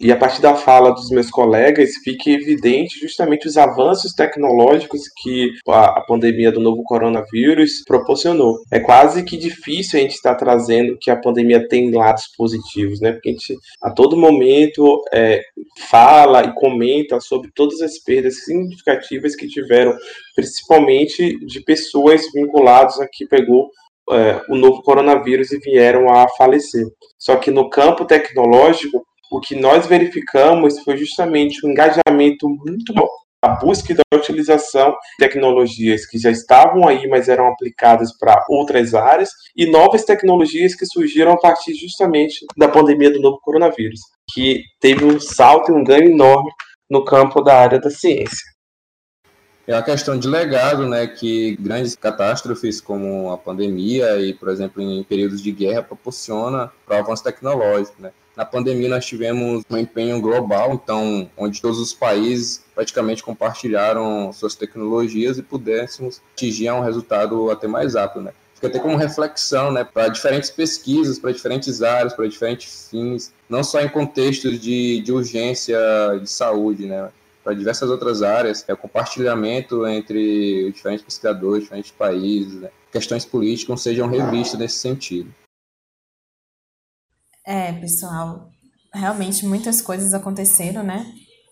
E a partir da fala dos meus colegas, fica evidente justamente os avanços tecnológicos que a, pandemia do novo coronavírus proporcionou. É quase que difícil a gente estar trazendo que a pandemia tem lados positivos, né? Porque a gente a todo momento é, fala e comenta sobre todas as perdas significativas que tiveram, principalmente de pessoas vinculadas a que pegou é, o novo coronavírus e vieram a falecer. Só que no campo tecnológico, o que nós verificamos foi justamente um engajamento muito bom a busca da utilização de tecnologias que já estavam aí, mas eram aplicadas para outras áreas, e novas tecnologias que surgiram a partir justamente da pandemia do novo coronavírus, que teve um salto e um ganho enorme no campo da área da ciência. É a questão de legado, né, que grandes catástrofes como a pandemia e, por exemplo, em períodos de guerra proporciona para o avanço tecnológico, né. Na pandemia nós tivemos um empenho global, então onde todos os países praticamente compartilharam suas tecnologias e pudéssemos atingir um resultado até mais rápido, né? Fica até como reflexão, né, para diferentes pesquisas, para diferentes áreas, para diferentes fins, não só em contextos de, de urgência de saúde, né, para diversas outras áreas, é o compartilhamento entre diferentes pesquisadores, diferentes países, né? questões políticas sejam revistas nesse sentido. É, pessoal, realmente muitas coisas aconteceram, né?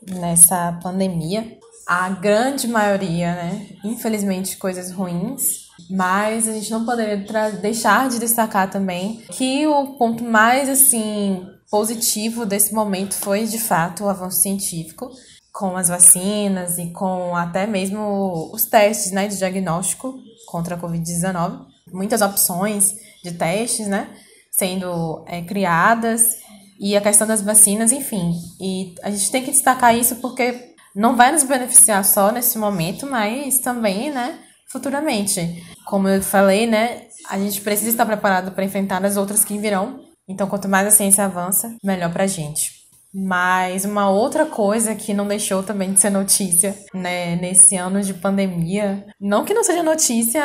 Nessa pandemia. A grande maioria, né? Infelizmente, coisas ruins. Mas a gente não poderia deixar de destacar também que o ponto mais, assim, positivo desse momento foi, de fato, o avanço científico com as vacinas e com até mesmo os testes, né, de diagnóstico contra a Covid-19. Muitas opções de testes, né? Sendo é, criadas e a questão das vacinas, enfim. E a gente tem que destacar isso porque não vai nos beneficiar só nesse momento, mas também, né, futuramente. Como eu falei, né, a gente precisa estar preparado para enfrentar as outras que virão. Então, quanto mais a ciência avança, melhor para a gente. Mas uma outra coisa que não deixou também de ser notícia, né, nesse ano de pandemia, não que não seja notícia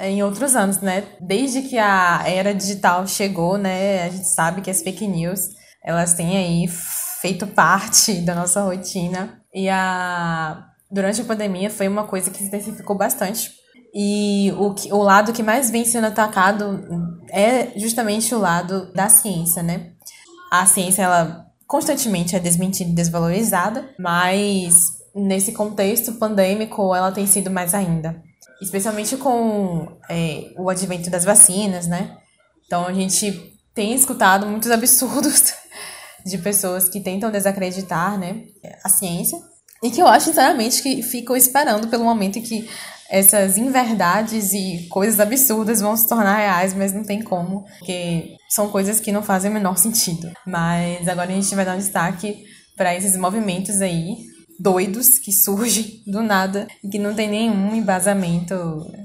em outros anos, né? Desde que a era digital chegou, né, a gente sabe que as fake news, elas têm aí feito parte da nossa rotina. E a durante a pandemia foi uma coisa que se intensificou bastante. E o, que, o lado que mais vem sendo atacado é justamente o lado da ciência, né? A ciência, ela constantemente é desmentida e desvalorizada, mas nesse contexto pandêmico ela tem sido mais ainda. Especialmente com é, o advento das vacinas, né? Então a gente tem escutado muitos absurdos de pessoas que tentam desacreditar né, a ciência e que eu acho, sinceramente, que ficam esperando pelo momento em que essas inverdades e coisas absurdas vão se tornar reais, mas não tem como, porque são coisas que não fazem o menor sentido. Mas agora a gente vai dar um destaque para esses movimentos aí doidos que surgem do nada e que não tem nenhum embasamento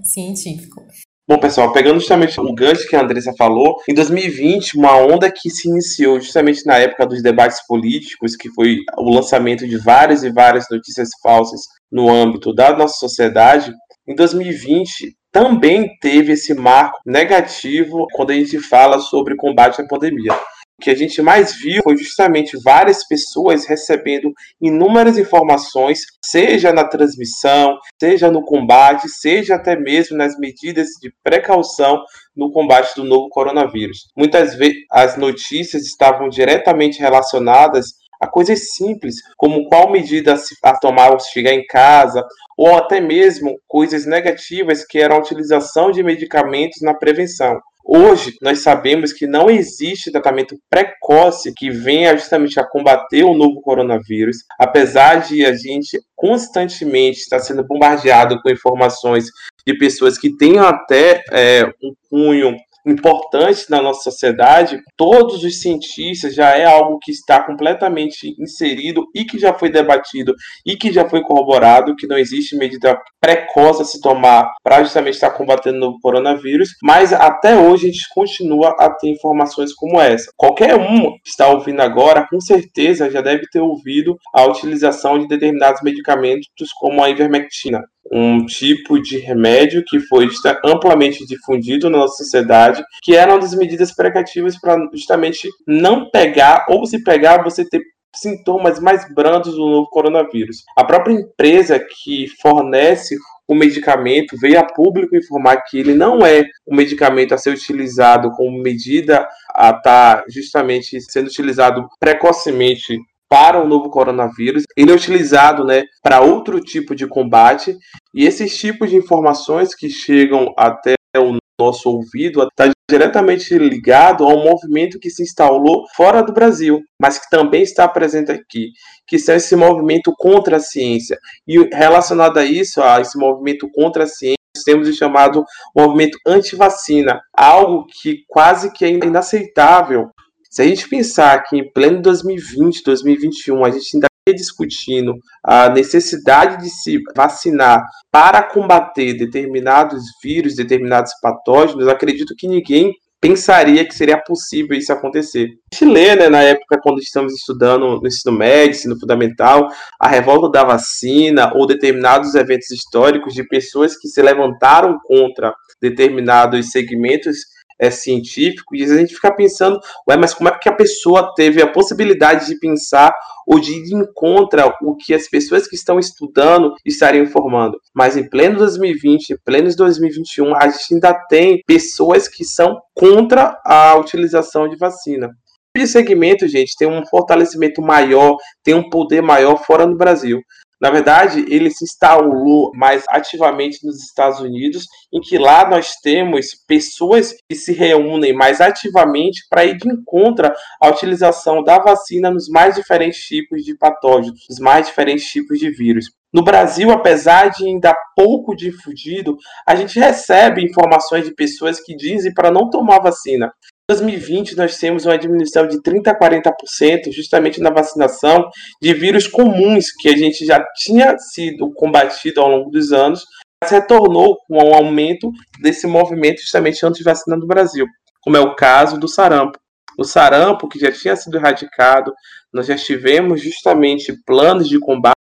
científico. Bom, pessoal, pegando justamente o gancho que a Andressa falou, em 2020, uma onda que se iniciou justamente na época dos debates políticos, que foi o lançamento de várias e várias notícias falsas no âmbito da nossa sociedade, em 2020, também teve esse marco negativo quando a gente fala sobre combate à pandemia. O que a gente mais viu foi justamente várias pessoas recebendo inúmeras informações, seja na transmissão, seja no combate, seja até mesmo nas medidas de precaução no combate do novo coronavírus. Muitas vezes as notícias estavam diretamente relacionadas a coisas simples, como qual medida a tomar ao chegar em casa, ou até mesmo coisas negativas que eram a utilização de medicamentos na prevenção. Hoje, nós sabemos que não existe tratamento precoce que venha justamente a combater o novo coronavírus, apesar de a gente constantemente estar sendo bombardeado com informações de pessoas que tenham até é, um cunho importante na nossa sociedade, todos os cientistas já é algo que está completamente inserido e que já foi debatido e que já foi corroborado, que não existe medida precoce a se tomar para justamente estar combatendo o coronavírus, mas até hoje a gente continua a ter informações como essa. Qualquer um que está ouvindo agora, com certeza já deve ter ouvido a utilização de determinados medicamentos como a ivermectina um tipo de remédio que foi amplamente difundido na nossa sociedade, que era uma das medidas precativas para justamente não pegar, ou se pegar, você ter sintomas mais brandos do novo coronavírus. A própria empresa que fornece o medicamento veio a público informar que ele não é um medicamento a ser utilizado como medida a estar tá justamente sendo utilizado precocemente para o novo coronavírus. Ele é utilizado né, para outro tipo de combate, e esses tipos de informações que chegam até o nosso ouvido está diretamente ligado ao movimento que se instalou fora do Brasil, mas que também está presente aqui, que é esse movimento contra a ciência. E relacionado a isso, a esse movimento contra a ciência, temos o chamado movimento anti-vacina, algo que quase que é inaceitável se a gente pensar que em pleno 2020, 2021, a gente ainda está discutindo a necessidade de se vacinar para combater determinados vírus, determinados patógenos, acredito que ninguém pensaria que seria possível isso acontecer. A gente lê, né, na época quando estamos estudando no ensino médio, ensino fundamental, a revolta da vacina ou determinados eventos históricos de pessoas que se levantaram contra determinados segmentos é, científico, e a gente fica pensando, ué, mas como é que a pessoa teve a possibilidade de pensar ou de ir contra o que as pessoas que estão estudando estariam informando? Mas em pleno 2020, em pleno 2021, a gente ainda tem pessoas que são contra a utilização de vacina. Esse segmento, gente, tem um fortalecimento maior, tem um poder maior fora do Brasil. Na verdade, ele se instalou mais ativamente nos Estados Unidos, em que lá nós temos pessoas que se reúnem mais ativamente para ir de encontro à utilização da vacina nos mais diferentes tipos de patógenos, nos mais diferentes tipos de vírus. No Brasil, apesar de ainda pouco difundido, a gente recebe informações de pessoas que dizem para não tomar vacina. 2020 nós temos uma diminuição de 30 a 40% justamente na vacinação de vírus comuns que a gente já tinha sido combatido ao longo dos anos, mas retornou com um aumento desse movimento justamente anti-vacina no Brasil, como é o caso do sarampo. O sarampo, que já tinha sido erradicado, nós já tivemos justamente planos de combate.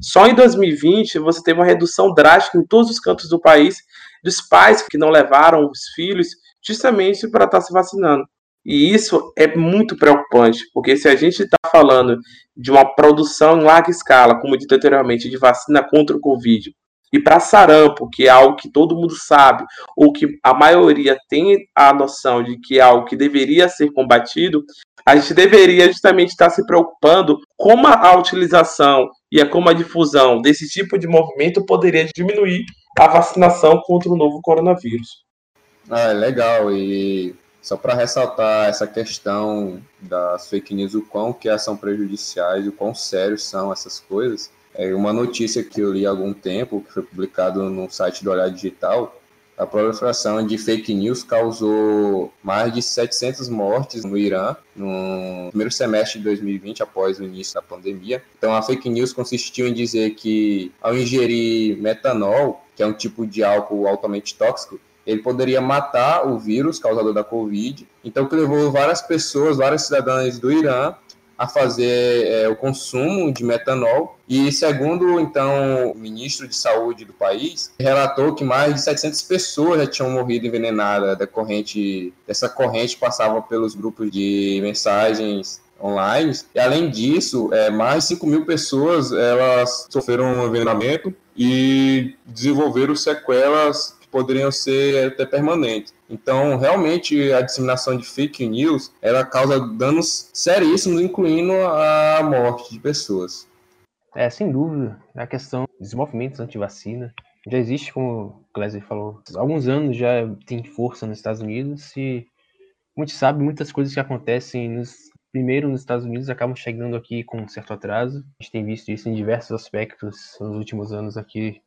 Só em 2020 você teve uma redução drástica em todos os cantos do país dos pais que não levaram os filhos justamente para estar tá se vacinando. E isso é muito preocupante, porque se a gente está falando de uma produção em larga escala, como dito anteriormente, de vacina contra o Covid, e para sarampo, que é algo que todo mundo sabe, ou que a maioria tem a noção de que é algo que deveria ser combatido, a gente deveria justamente estar se preocupando como a utilização e como a difusão desse tipo de movimento poderia diminuir a vacinação contra o novo coronavírus. Ah, é legal. E só para ressaltar essa questão das fake news, o quão que são prejudiciais, o quão sérios são essas coisas. É uma notícia que eu li há algum tempo, que foi publicado no site do Olhar Digital, a proliferação de fake news causou mais de 700 mortes no Irã no primeiro semestre de 2020, após o início da pandemia. Então, a fake news consistiu em dizer que, ao ingerir metanol, que é um tipo de álcool altamente tóxico, ele poderia matar o vírus causador da Covid. Então, que levou várias pessoas, vários cidadãos do Irã a fazer é, o consumo de metanol. E segundo, então, o ministro de saúde do país, relatou que mais de 700 pessoas já tinham morrido envenenadas decorrente dessa corrente passava pelos grupos de mensagens online. E além disso, é, mais de 5 mil pessoas elas sofreram um envenenamento e desenvolveram sequelas poderiam ser até permanentes. Então, realmente, a disseminação de fake news ela causa danos seríssimos, incluindo a morte de pessoas. É, sem dúvida, a questão dos movimentos anti-vacina já existe, como o Clésia falou, há alguns anos já tem força nos Estados Unidos e, a gente sabe, muitas coisas que acontecem nos, primeiro nos Estados Unidos acabam chegando aqui com um certo atraso. A gente tem visto isso em diversos aspectos nos últimos anos aqui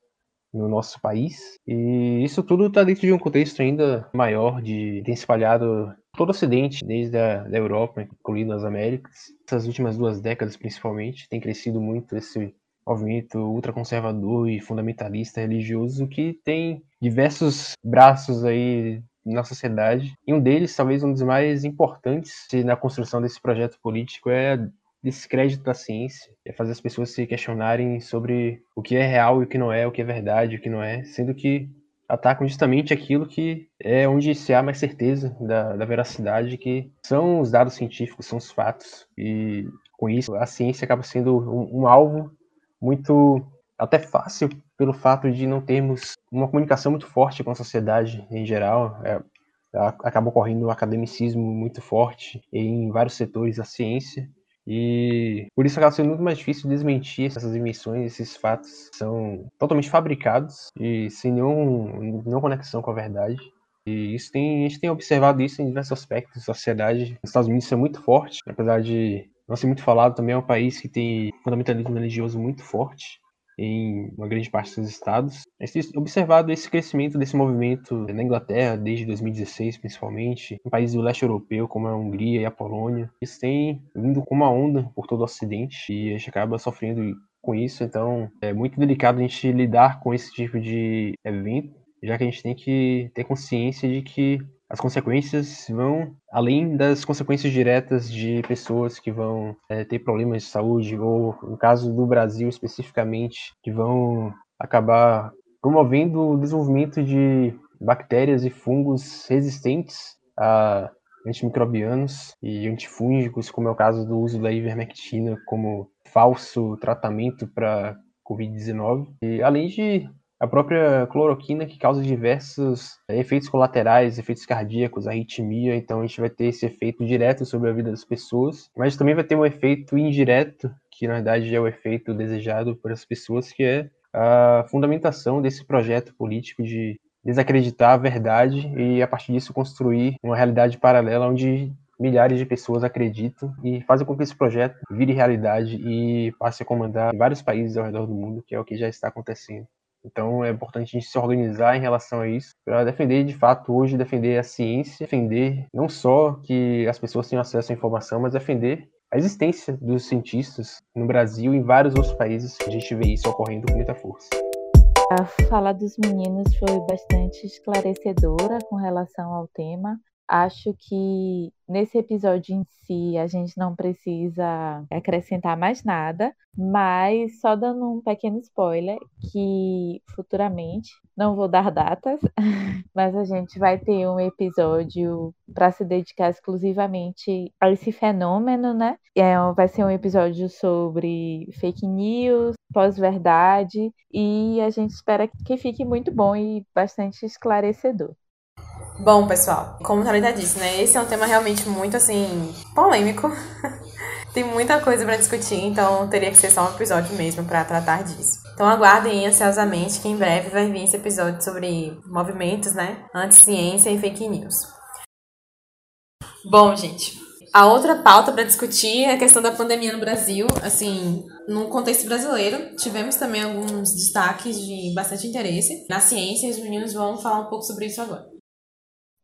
no nosso país. E isso tudo está dentro de um contexto ainda maior de tem espalhado todo o Ocidente, desde a da Europa, incluindo as Américas. Essas últimas duas décadas, principalmente, tem crescido muito esse movimento ultraconservador e fundamentalista religioso que tem diversos braços aí na sociedade. E um deles, talvez um dos mais importantes na construção desse projeto político, é descrédito da ciência, é fazer as pessoas se questionarem sobre o que é real e o que não é, o que é verdade e o que não é, sendo que atacam justamente aquilo que é onde se há mais certeza da, da veracidade, que são os dados científicos, são os fatos. E com isso, a ciência acaba sendo um, um alvo muito até fácil pelo fato de não termos uma comunicação muito forte com a sociedade em geral. É, acaba ocorrendo um academicismo muito forte em vários setores da ciência e por isso acaba sendo muito mais difícil desmentir essas invenções, esses fatos são totalmente fabricados e sem nenhum, nenhuma conexão com a verdade. E isso tem, a gente tem observado isso em diversos aspectos da sociedade. Nos Estados Unidos é muito forte, apesar de não ser muito falado, também é um país que tem fundamentalismo religioso muito forte em uma grande parte dos estados. Observado esse crescimento desse movimento na Inglaterra desde 2016, principalmente, em países do leste europeu, como a Hungria e a Polônia. Isso tem vindo com uma onda por todo o Ocidente e a gente acaba sofrendo com isso, então é muito delicado a gente lidar com esse tipo de evento, já que a gente tem que ter consciência de que as consequências vão além das consequências diretas de pessoas que vão é, ter problemas de saúde, ou no caso do Brasil especificamente, que vão acabar promovendo o desenvolvimento de bactérias e fungos resistentes a antimicrobianos e antifúngicos, como é o caso do uso da ivermectina como falso tratamento para Covid-19, e além de a própria cloroquina que causa diversos é, efeitos colaterais, efeitos cardíacos, arritmia, então a gente vai ter esse efeito direto sobre a vida das pessoas, mas também vai ter um efeito indireto, que na verdade é o efeito desejado por as pessoas, que é a fundamentação desse projeto político de desacreditar a verdade e a partir disso construir uma realidade paralela onde milhares de pessoas acreditam e fazem com que esse projeto vire realidade e passe a comandar vários países ao redor do mundo, que é o que já está acontecendo. Então é importante a gente se organizar em relação a isso para defender de fato hoje defender a ciência, defender não só que as pessoas tenham acesso à informação, mas defender a existência dos cientistas no Brasil e em vários outros países a gente vê isso ocorrendo com muita força. A fala dos meninos foi bastante esclarecedora com relação ao tema. Acho que nesse episódio em si a gente não precisa acrescentar mais nada, mas só dando um pequeno spoiler que futuramente, não vou dar datas, mas a gente vai ter um episódio para se dedicar exclusivamente a esse fenômeno, né? É, vai ser um episódio sobre fake news, pós-verdade, e a gente espera que fique muito bom e bastante esclarecedor. Bom, pessoal, como a Thalita disse, né? Esse é um tema realmente muito, assim, polêmico. Tem muita coisa para discutir, então teria que ser só um episódio mesmo para tratar disso. Então aguardem ansiosamente que em breve vai vir esse episódio sobre movimentos, né? Anti-ciência e fake news. Bom, gente, a outra pauta para discutir é a questão da pandemia no Brasil. Assim, no contexto brasileiro, tivemos também alguns destaques de bastante interesse na ciência e os meninos vão falar um pouco sobre isso agora.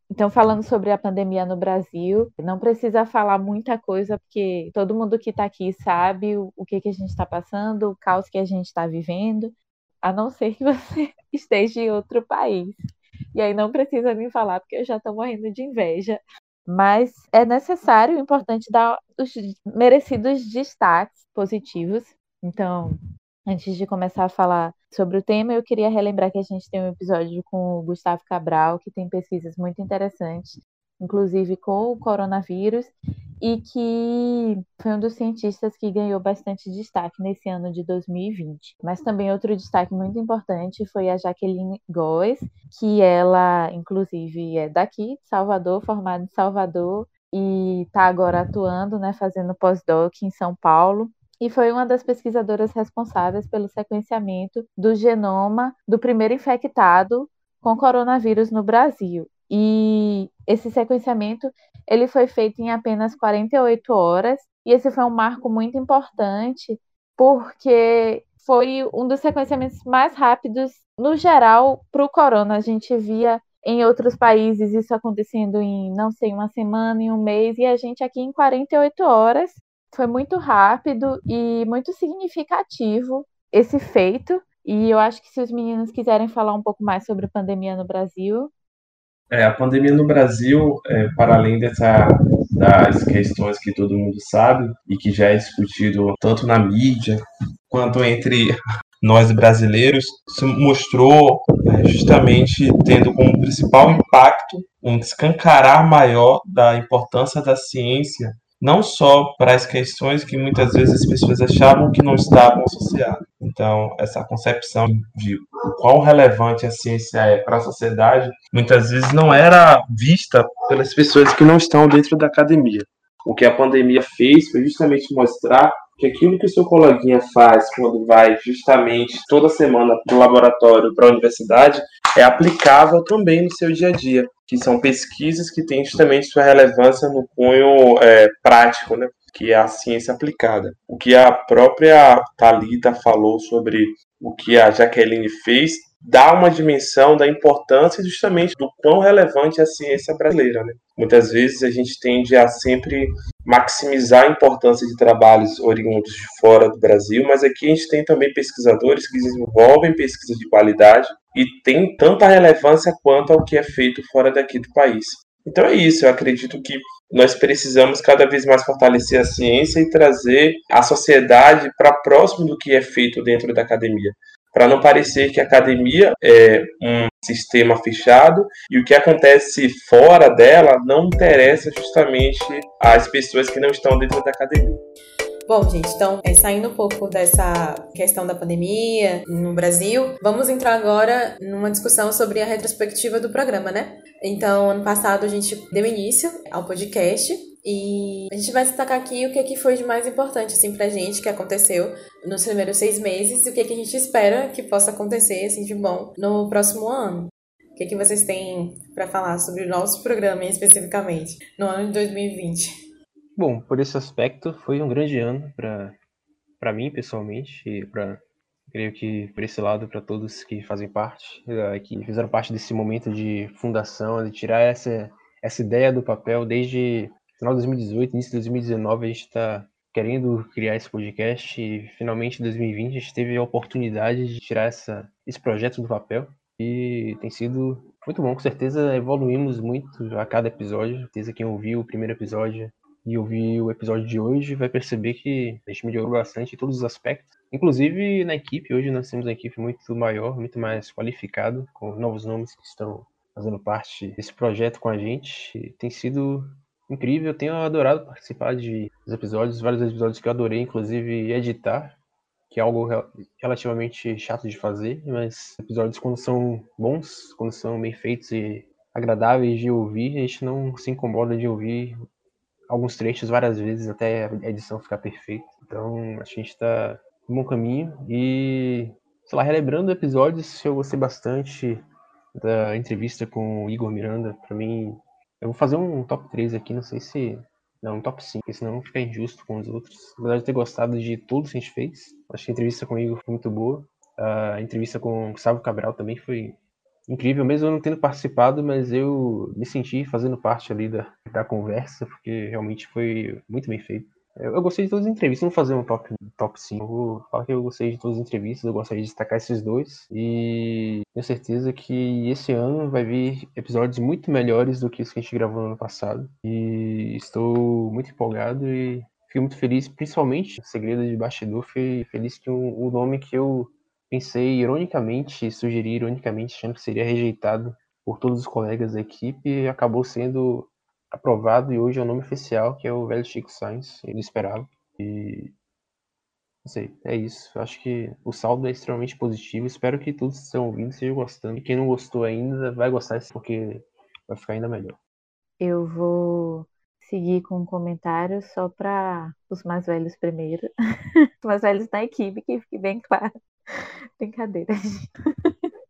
Então, falando sobre a pandemia no Brasil, não precisa falar muita coisa, porque todo mundo que está aqui sabe o, que, que a gente está passando, o caos que a gente está vivendo, a não ser que você esteja em outro país. E aí não precisa me falar, porque eu já estou morrendo de inveja. Mas é necessário, importante dar os merecidos destaques positivos. Então, Antes de começar a falar sobre o tema, eu queria relembrar que a gente tem um episódio com o Gustavo Cabral, que tem pesquisas muito interessantes, inclusive com o coronavírus, e que foi um dos cientistas que ganhou bastante destaque nesse ano de 2020. Mas também outro destaque muito importante foi a Jaqueline Góes, que ela, inclusive, é daqui, Salvador, formada em Salvador, e está agora atuando, né, fazendo pós-doc em São Paulo e foi uma das pesquisadoras responsáveis pelo sequenciamento do genoma do primeiro infectado com coronavírus no Brasil. E esse sequenciamento ele foi feito em apenas 48 horas, e esse foi um marco muito importante, porque foi um dos sequenciamentos mais rápidos, no geral, para o corona. A gente via em outros países isso acontecendo em, não sei, uma semana, em um mês, e a gente aqui em 48 horas. Foi muito rápido e muito significativo esse feito. E eu acho que se os meninos quiserem falar um pouco mais sobre a pandemia no Brasil. É, a pandemia no Brasil, é, para além dessa, das questões que todo mundo sabe e que já é discutido tanto na mídia quanto entre nós brasileiros, se mostrou é, justamente tendo como principal impacto um escancarar maior da importância da ciência não só para as questões que muitas vezes as pessoas achavam que não estavam associadas. Então, essa concepção de quão relevante a ciência é para a sociedade, muitas vezes não era vista pelas pessoas que não estão dentro da academia. O que a pandemia fez foi justamente mostrar que aquilo que o seu coleguinha faz quando vai justamente toda semana para o laboratório, para a universidade, é aplicável também no seu dia a dia, que são pesquisas que têm justamente sua relevância no cunho é, prático, né? que é a ciência aplicada. O que a própria Talita falou sobre o que a Jaqueline fez dá uma dimensão da importância justamente do quão relevante é a ciência brasileira. Né? Muitas vezes a gente tende a sempre maximizar a importância de trabalhos oriundos de fora do Brasil, mas aqui a gente tem também pesquisadores que desenvolvem pesquisas de qualidade e tem tanta relevância quanto ao que é feito fora daqui do país. Então é isso, eu acredito que nós precisamos cada vez mais fortalecer a ciência e trazer a sociedade para próximo do que é feito dentro da academia para não parecer que a academia é um sistema fechado e o que acontece fora dela não interessa justamente às pessoas que não estão dentro da academia. Bom, gente, então, é, saindo um pouco dessa questão da pandemia no Brasil, vamos entrar agora numa discussão sobre a retrospectiva do programa, né? Então, ano passado a gente deu início ao podcast e a gente vai destacar aqui o que, é que foi de mais importante, assim, pra gente, que aconteceu nos primeiros seis meses e o que, é que a gente espera que possa acontecer, assim, de bom no próximo ano. O que, é que vocês têm para falar sobre o nosso programa, especificamente, no ano de 2020? Bom, por esse aspecto, foi um grande ano para mim, pessoalmente, e para creio que por esse lado para todos que fazem parte, eh, que fizeram parte desse momento de fundação, de tirar essa essa ideia do papel desde final de 2018, início de 2019, a gente está querendo criar esse podcast e finalmente em 2020 a gente teve a oportunidade de tirar essa, esse projeto do papel e tem sido muito bom, com certeza evoluímos muito a cada episódio, com certeza quem ouviu o primeiro episódio e ouvir o episódio de hoje vai perceber que a gente melhorou bastante em todos os aspectos. Inclusive na equipe, hoje nós temos uma equipe muito maior, muito mais qualificada, com novos nomes que estão fazendo parte desse projeto com a gente. E tem sido incrível. Eu tenho adorado participar de episódios, vários episódios que eu adorei, inclusive editar, que é algo relativamente chato de fazer, mas episódios quando são bons, quando são bem feitos e agradáveis de ouvir, a gente não se incomoda de ouvir alguns trechos várias vezes até a edição ficar perfeita. Então, acho que a gente está no bom caminho e, sei lá, relembrando episódios, eu gostei bastante da entrevista com o Igor Miranda. Para mim, eu vou fazer um top 3 aqui, não sei se. Não, um top 5, porque senão fica injusto com os outros. Apesar de ter gostado de tudo que a gente fez, acho que a entrevista comigo foi muito boa. A entrevista com o Gustavo Cabral também foi incrível, mesmo eu não tendo participado, mas eu me senti fazendo parte ali da, da conversa, porque realmente foi muito bem feito. Eu, eu gostei de todas as entrevistas, vou fazer um top, top 5, eu vou falar que eu gostei de todas as entrevistas, eu gostaria de destacar esses dois, e tenho certeza que esse ano vai vir episódios muito melhores do que os que a gente gravou no ano passado, e estou muito empolgado e fico muito feliz, principalmente, segredo de bastidor, fui feliz que o, o nome que eu pensei ironicamente, sugeri ironicamente, achando que seria rejeitado por todos os colegas da equipe, acabou sendo aprovado e hoje é o nome oficial, que é o velho Chico Sainz, ele esperava. E não sei, é isso. Eu acho que o saldo é extremamente positivo. Espero que todos que estão ouvindo estejam gostando. E quem não gostou ainda vai gostar, porque vai ficar ainda melhor. Eu vou seguir com um comentário só para os mais velhos primeiro. os mais velhos da equipe, que fique bem claro. Brincadeira.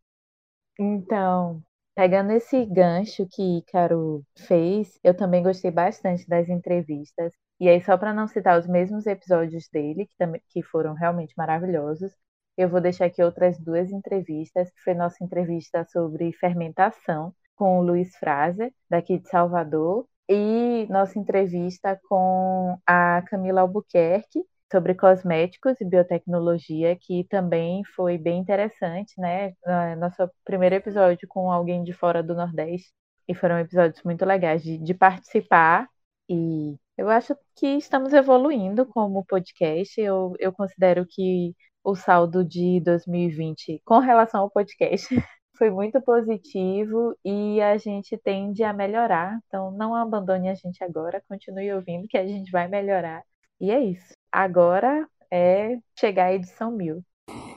então, Pegando esse gancho que Caro fez, eu também gostei bastante das entrevistas. E aí, só para não citar os mesmos episódios dele, que, também, que foram realmente maravilhosos, eu vou deixar aqui outras duas entrevistas, que foi nossa entrevista sobre fermentação com o Luiz Fraser, daqui de Salvador, e nossa entrevista com a Camila Albuquerque, sobre cosméticos e biotecnologia, que também foi bem interessante, né? Nosso primeiro episódio com alguém de fora do Nordeste, e foram episódios muito legais de, de participar, e eu acho que estamos evoluindo como podcast. Eu, eu considero que o saldo de 2020 com relação ao podcast foi muito positivo e a gente tende a melhorar. Então, não abandone a gente agora, continue ouvindo que a gente vai melhorar. E é isso. Agora é chegar à edição mil.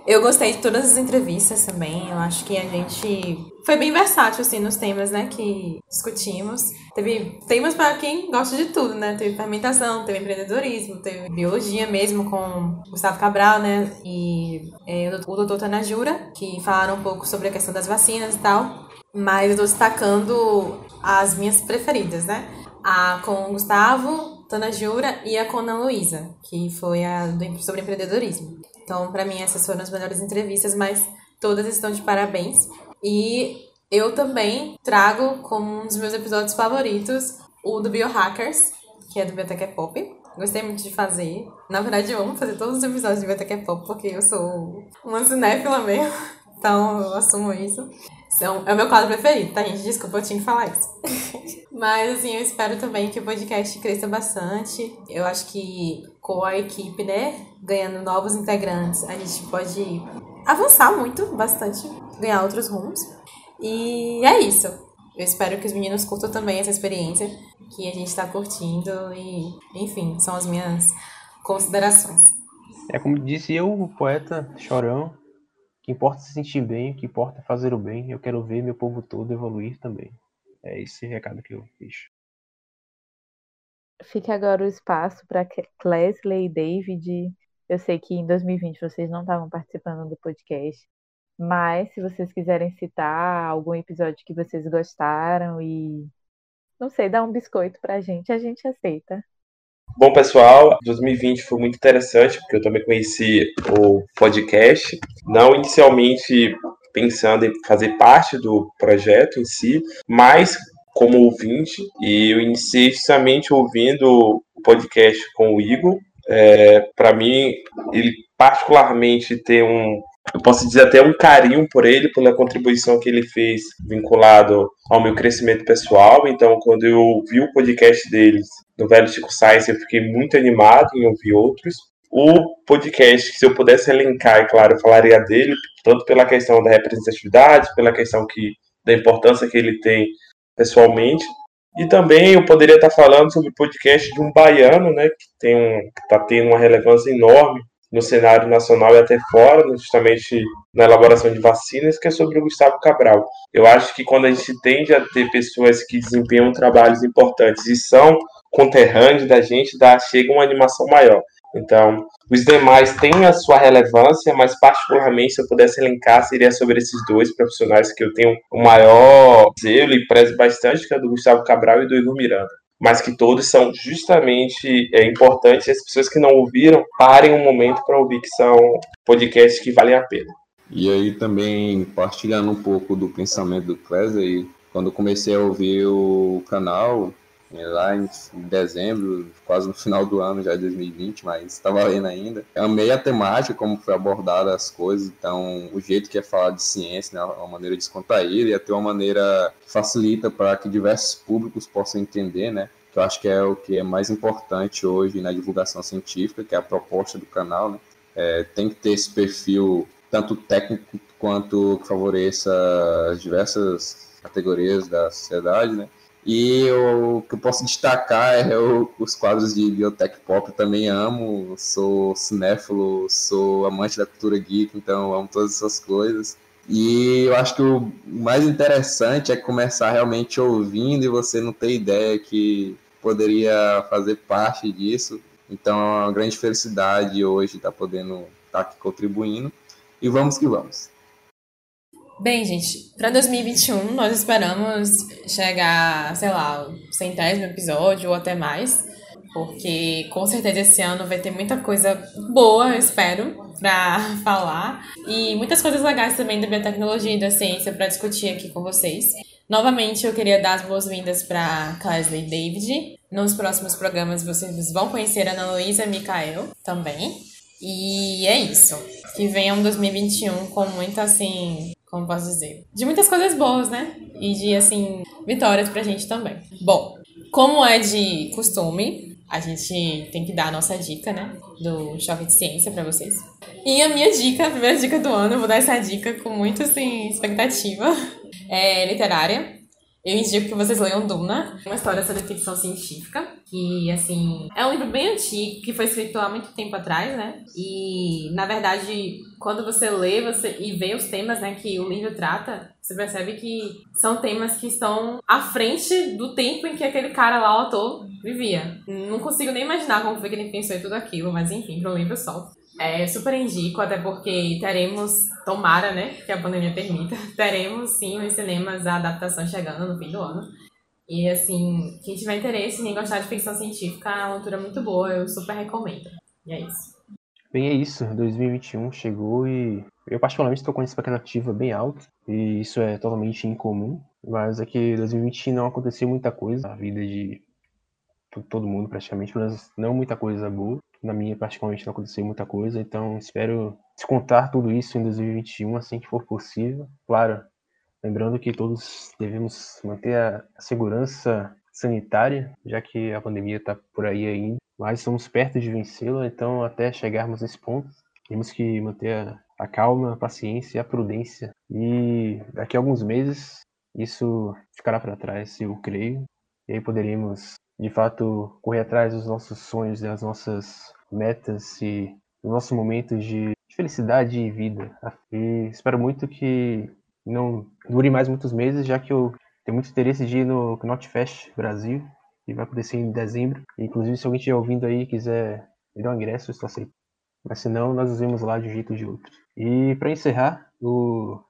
Eu gostei de todas as entrevistas também. Eu acho que a gente foi bem versátil, assim, nos temas, né, que discutimos. Teve temas para quem gosta de tudo, né? Teve fermentação, teve empreendedorismo, teve biologia mesmo com Gustavo Cabral, né? E é, o doutor Tanajura, que falaram um pouco sobre a questão das vacinas e tal. Mas eu tô destacando as minhas preferidas, né? A com o Gustavo, Tanajura e a com a Ana Luísa, que foi a do, sobre empreendedorismo. Então, para mim, essas foram as melhores entrevistas, mas todas estão de parabéns. E eu também trago como um dos meus episódios favoritos o do Biohackers, que é do Biotech Pop. Gostei muito de fazer. Na verdade, eu amo fazer todos os episódios de Biotech Pop, porque eu sou uma cinéfila mesmo. Então, eu assumo isso. Então, é o meu quadro preferido, tá, gente? Desculpa, eu tinha que falar isso. Mas, assim, eu espero também que o podcast cresça bastante. Eu acho que com a equipe, né, ganhando novos integrantes, a gente pode avançar muito, bastante, ganhar outros rumos. E é isso. Eu espero que os meninos curtam também essa experiência que a gente está curtindo e, enfim, são as minhas considerações. É como disse eu, o poeta Chorão, importa se sentir bem, o que importa é fazer o bem. Eu quero ver meu povo todo evoluir também. É esse recado que eu deixo. Fica agora o espaço para Clesley e David. Eu sei que em 2020 vocês não estavam participando do podcast, mas se vocês quiserem citar algum episódio que vocês gostaram e não sei, dar um biscoito pra gente, a gente aceita. Bom, pessoal, 2020 foi muito interessante, porque eu também conheci o podcast, não inicialmente pensando em fazer parte do projeto em si, mas como ouvinte, e eu iniciei justamente ouvindo o podcast com o Igor. É, Para mim, ele particularmente tem um, eu posso dizer até um carinho por ele, pela contribuição que ele fez vinculado ao meu crescimento pessoal. Então, quando eu vi o podcast deles no Velho Chico Science, eu fiquei muito animado em ouvir outros. O podcast, se eu pudesse elencar, é claro, eu falaria dele, tanto pela questão da representatividade, pela questão que, da importância que ele tem pessoalmente. E também eu poderia estar falando sobre o podcast de um baiano, né, que tem um, está tendo uma relevância enorme no cenário nacional e até fora, justamente na elaboração de vacinas, que é sobre o Gustavo Cabral. Eu acho que quando a gente tende a ter pessoas que desempenham trabalhos importantes e são conterrâneos da gente, dá, chega uma animação maior. Então, os demais têm a sua relevância, mas particularmente, se eu pudesse elencar, seria sobre esses dois profissionais que eu tenho o maior zelo e prezo bastante, que é do Gustavo Cabral e do Igor Miranda mas que todos são justamente é, importantes e as pessoas que não ouviram parem um momento para ouvir que são podcasts que valem a pena. E aí também partilhando um pouco do pensamento do Clesley, quando comecei a ouvir o canal, lá em dezembro, quase no final do ano já de 2020, mas está valendo ainda. Amei a temática, como foi abordada as coisas, então o jeito que é falar de ciência, né, uma maneira descontraída e até uma maneira que facilita para que diversos públicos possam entender, né? Que eu acho que é o que é mais importante hoje na divulgação científica, que é a proposta do canal, né? É, tem que ter esse perfil tanto técnico quanto que favoreça as diversas categorias da sociedade, né? E o que eu posso destacar é o, os quadros de Biotech Pop, eu também amo, sou cinéfilo, sou amante da cultura geek, então amo todas essas coisas. E eu acho que o mais interessante é começar realmente ouvindo e você não ter ideia que poderia fazer parte disso. Então é uma grande felicidade hoje estar podendo estar aqui contribuindo. E vamos que vamos. Bem, gente, para 2021 nós esperamos chegar, sei lá, centésimo episódio ou até mais. porque com certeza esse ano vai ter muita coisa boa, eu espero, para falar. E muitas coisas legais também da biotecnologia e da ciência para discutir aqui com vocês. Novamente, eu queria dar as boas-vindas para Klesley David. Nos próximos programas vocês vão conhecer a Ana Luísa Mikael também. E é isso. Que venha um 2021 com muita, assim, como posso dizer? De muitas coisas boas, né? E de, assim, vitórias pra gente também. Bom, como é de costume, a gente tem que dar a nossa dica, né? Do Choque de Ciência pra vocês. E a minha dica, a primeira dica do ano, eu vou dar essa dica com muita, assim, expectativa. É literária. Eu indico que vocês leiam Duna, uma história sobre ficção científica, que, assim, é um livro bem antigo, que foi escrito há muito tempo atrás, né? E, na verdade, quando você lê você, e vê os temas, né, que o livro trata, você percebe que são temas que estão à frente do tempo em que aquele cara lá, o autor, vivia. Não consigo nem imaginar como foi que ele pensou em tudo aquilo, mas enfim, para livro só. É, super indico, até porque teremos, tomara, né, que a pandemia permita, teremos sim nos cinemas a adaptação chegando no fim do ano. E assim, quem tiver interesse em gostar de ficção científica, é uma leitura muito boa, eu super recomendo. E é isso. Bem, é isso. 2021 chegou e eu particularmente estou com uma expectativa bem alta e isso é totalmente incomum. Mas é que 2020 não aconteceu muita coisa na vida de todo mundo praticamente, mas não muita coisa boa na minha particularmente não aconteceu muita coisa, então espero descontar tudo isso em 2021 assim que for possível. Claro, lembrando que todos devemos manter a segurança sanitária, já que a pandemia está por aí ainda, mas estamos perto de vencê-la, então até chegarmos nesse ponto, temos que manter a, a calma, a paciência a prudência. E daqui a alguns meses isso ficará para trás, eu creio, e aí poderemos de fato correr atrás dos nossos sonhos, das nossas metas e dos nossos momentos de felicidade e vida. E espero muito que não dure mais muitos meses, já que eu tenho muito interesse de ir no Knotfest Brasil, que vai acontecer em dezembro. Inclusive, se alguém estiver ouvindo aí quiser me dar um ingresso, eu estou aceito. Mas se não, nós nos vemos lá de um jeito ou de outro. E para encerrar o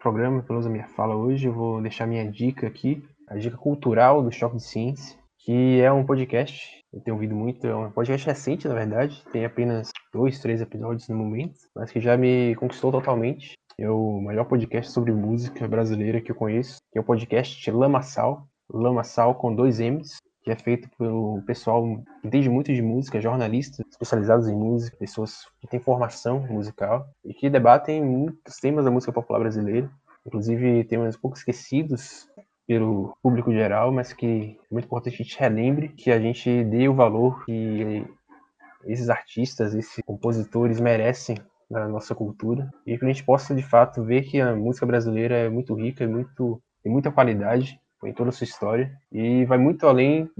programa, pelo menos a minha fala hoje, eu vou deixar minha dica aqui, a dica cultural do Choque de Ciência que é um podcast. Eu tenho ouvido muito, é um podcast recente, na verdade. Tem apenas dois, três episódios no momento, mas que já me conquistou totalmente. É o melhor podcast sobre música brasileira que eu conheço, que é o podcast Lamaçal, Lamaçal com dois M's, que é feito pelo pessoal que entende muito de música, jornalistas especializados em música, pessoas que têm formação musical e que debatem muitos temas da música popular brasileira, inclusive temas pouco esquecidos pelo público geral, mas que é muito importante a gente relembre que a gente dê o valor que esses artistas, esses compositores merecem na nossa cultura. E que a gente possa de fato ver que a música brasileira é muito rica, é muito tem muita qualidade em toda a sua história. E vai muito além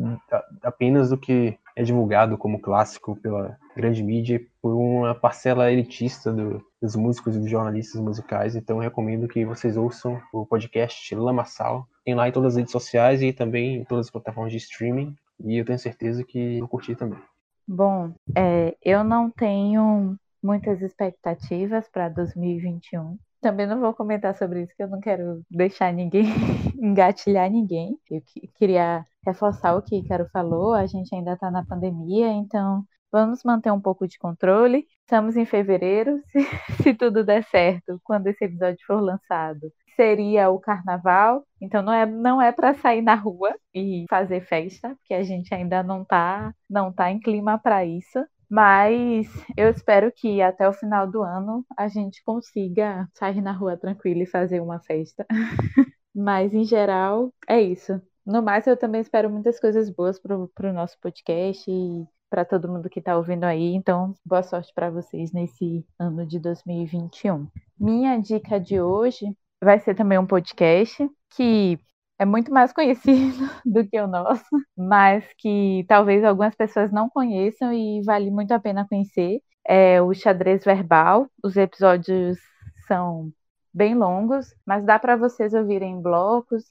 apenas do que é divulgado como clássico pela grande mídia por uma parcela elitista do, dos músicos e dos jornalistas musicais. Então, recomendo que vocês ouçam o podcast Lamaçal. Tem lá em todas as redes sociais e também em todas as plataformas de streaming. E eu tenho certeza que vou curtir também. Bom, é, eu não tenho muitas expectativas para 2021. Também não vou comentar sobre isso, que eu não quero deixar ninguém engatilhar ninguém. Eu queria reforçar o que Ícaro falou, a gente ainda está na pandemia, então vamos manter um pouco de controle. Estamos em fevereiro, se, se tudo der certo, quando esse episódio for lançado, seria o carnaval. Então não é não é para sair na rua e fazer festa, porque a gente ainda não está não tá em clima para isso. Mas eu espero que até o final do ano a gente consiga sair na rua tranquila e fazer uma festa. Mas em geral é isso. No mais, eu também espero muitas coisas boas para o nosso podcast e para todo mundo que está ouvindo aí. Então, boa sorte para vocês nesse ano de 2021. Minha dica de hoje vai ser também um podcast que é muito mais conhecido do que o nosso, mas que talvez algumas pessoas não conheçam e vale muito a pena conhecer. É o Xadrez Verbal. Os episódios são bem longos, mas dá para vocês ouvirem em blocos.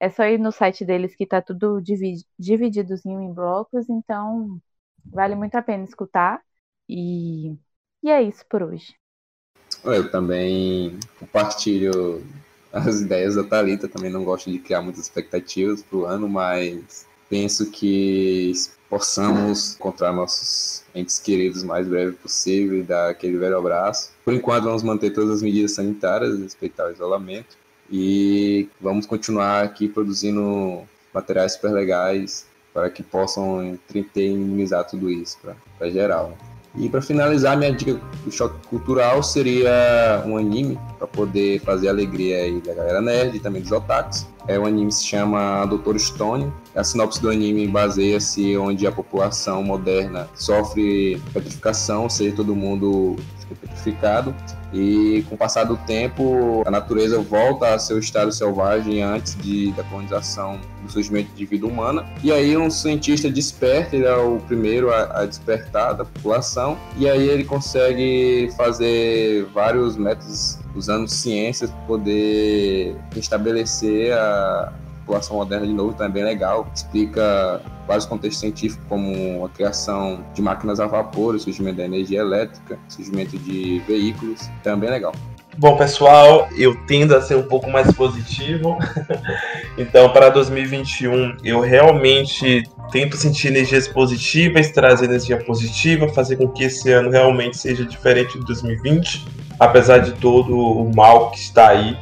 É só ir no site deles que está tudo divididozinho em blocos, então vale muito a pena escutar. E, e é isso por hoje. Eu também compartilho as ideias da Thalita, também não gosto de criar muitas expectativas pro ano, mas penso que possamos encontrar nossos entes queridos o mais breve possível e dar aquele velho abraço. Por enquanto, vamos manter todas as medidas sanitárias, respeitar o isolamento e vamos continuar aqui produzindo materiais super legais para que possam tentar minimizar tudo isso para geral. E para finalizar, minha dica do choque cultural seria um anime para poder fazer a alegria aí da galera nerd e também dos otakus. É um anime que se chama Doutor Stone. A sinopse do anime baseia-se onde a população moderna sofre petrificação, ou seja, todo mundo petrificado e com o passar do tempo a natureza volta a seu estado selvagem antes de, da colonização do surgimento de vida humana. E aí um cientista desperta ele é o primeiro a, a despertar da população. E aí ele consegue fazer vários métodos usando ciências para poder restabelecer a população moderna de novo, então é bem legal. Explica vários contextos científicos, como a criação de máquinas a vapor, o surgimento da energia elétrica, o surgimento de veículos, então é bem legal. Bom, pessoal, eu tendo a ser um pouco mais positivo. então, para 2021, eu realmente tento sentir energias positivas, trazer energia positiva, fazer com que esse ano realmente seja diferente de 2020, apesar de todo o mal que está aí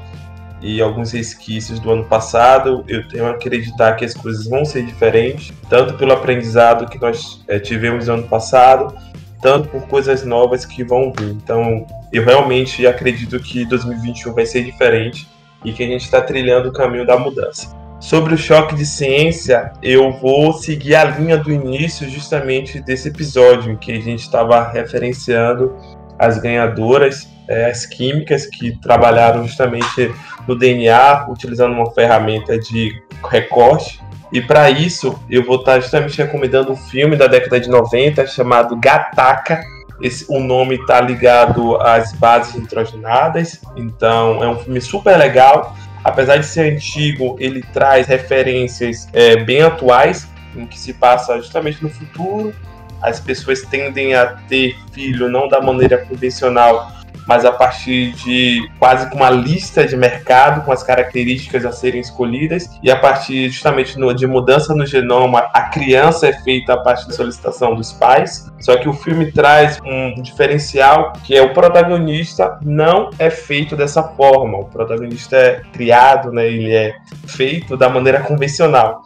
e alguns resquícios do ano passado, eu tenho a acreditar que as coisas vão ser diferentes, tanto pelo aprendizado que nós é, tivemos no ano passado, tanto por coisas novas que vão vir. Então, eu realmente acredito que 2021 vai ser diferente e que a gente está trilhando o caminho da mudança. Sobre o choque de ciência, eu vou seguir a linha do início justamente desse episódio, em que a gente estava referenciando as ganhadoras, é, as químicas que trabalharam justamente no DNA, utilizando uma ferramenta de recorte. E para isso, eu vou estar tá justamente recomendando um filme da década de 90 chamado Gataca. Esse, o nome está ligado às bases nitrogenadas, então é um filme super legal. Apesar de ser antigo, ele traz referências é, bem atuais, em que se passa justamente no futuro. As pessoas tendem a ter filho não da maneira convencional, mas a partir de quase que uma lista de mercado com as características a serem escolhidas e a partir justamente de mudança no genoma, a criança é feita a partir da solicitação dos pais. Só que o filme traz um diferencial que é o protagonista não é feito dessa forma. O protagonista é criado, né, ele é feito da maneira convencional.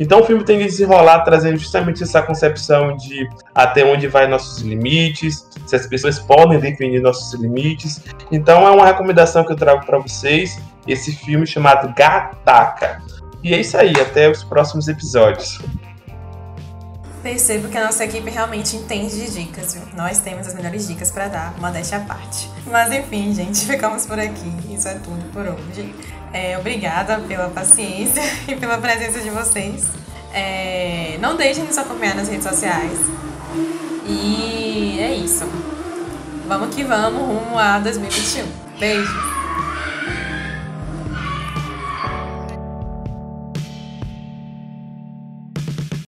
Então o filme tem que desenrolar trazendo justamente essa concepção de até onde vai nossos limites, se as pessoas podem definir nossos limites. Então é uma recomendação que eu trago para vocês, esse filme chamado Gataca. E é isso aí, até os próximos episódios. Percebo que a nossa equipe realmente entende de dicas, viu? Nós temos as melhores dicas para dar, modéstia à parte. Mas enfim, gente, ficamos por aqui. Isso é tudo por hoje. É, obrigada pela paciência e pela presença de vocês. É, não deixem de nos acompanhar nas redes sociais. E é isso. Vamos que vamos rumo a 2021. Beijos!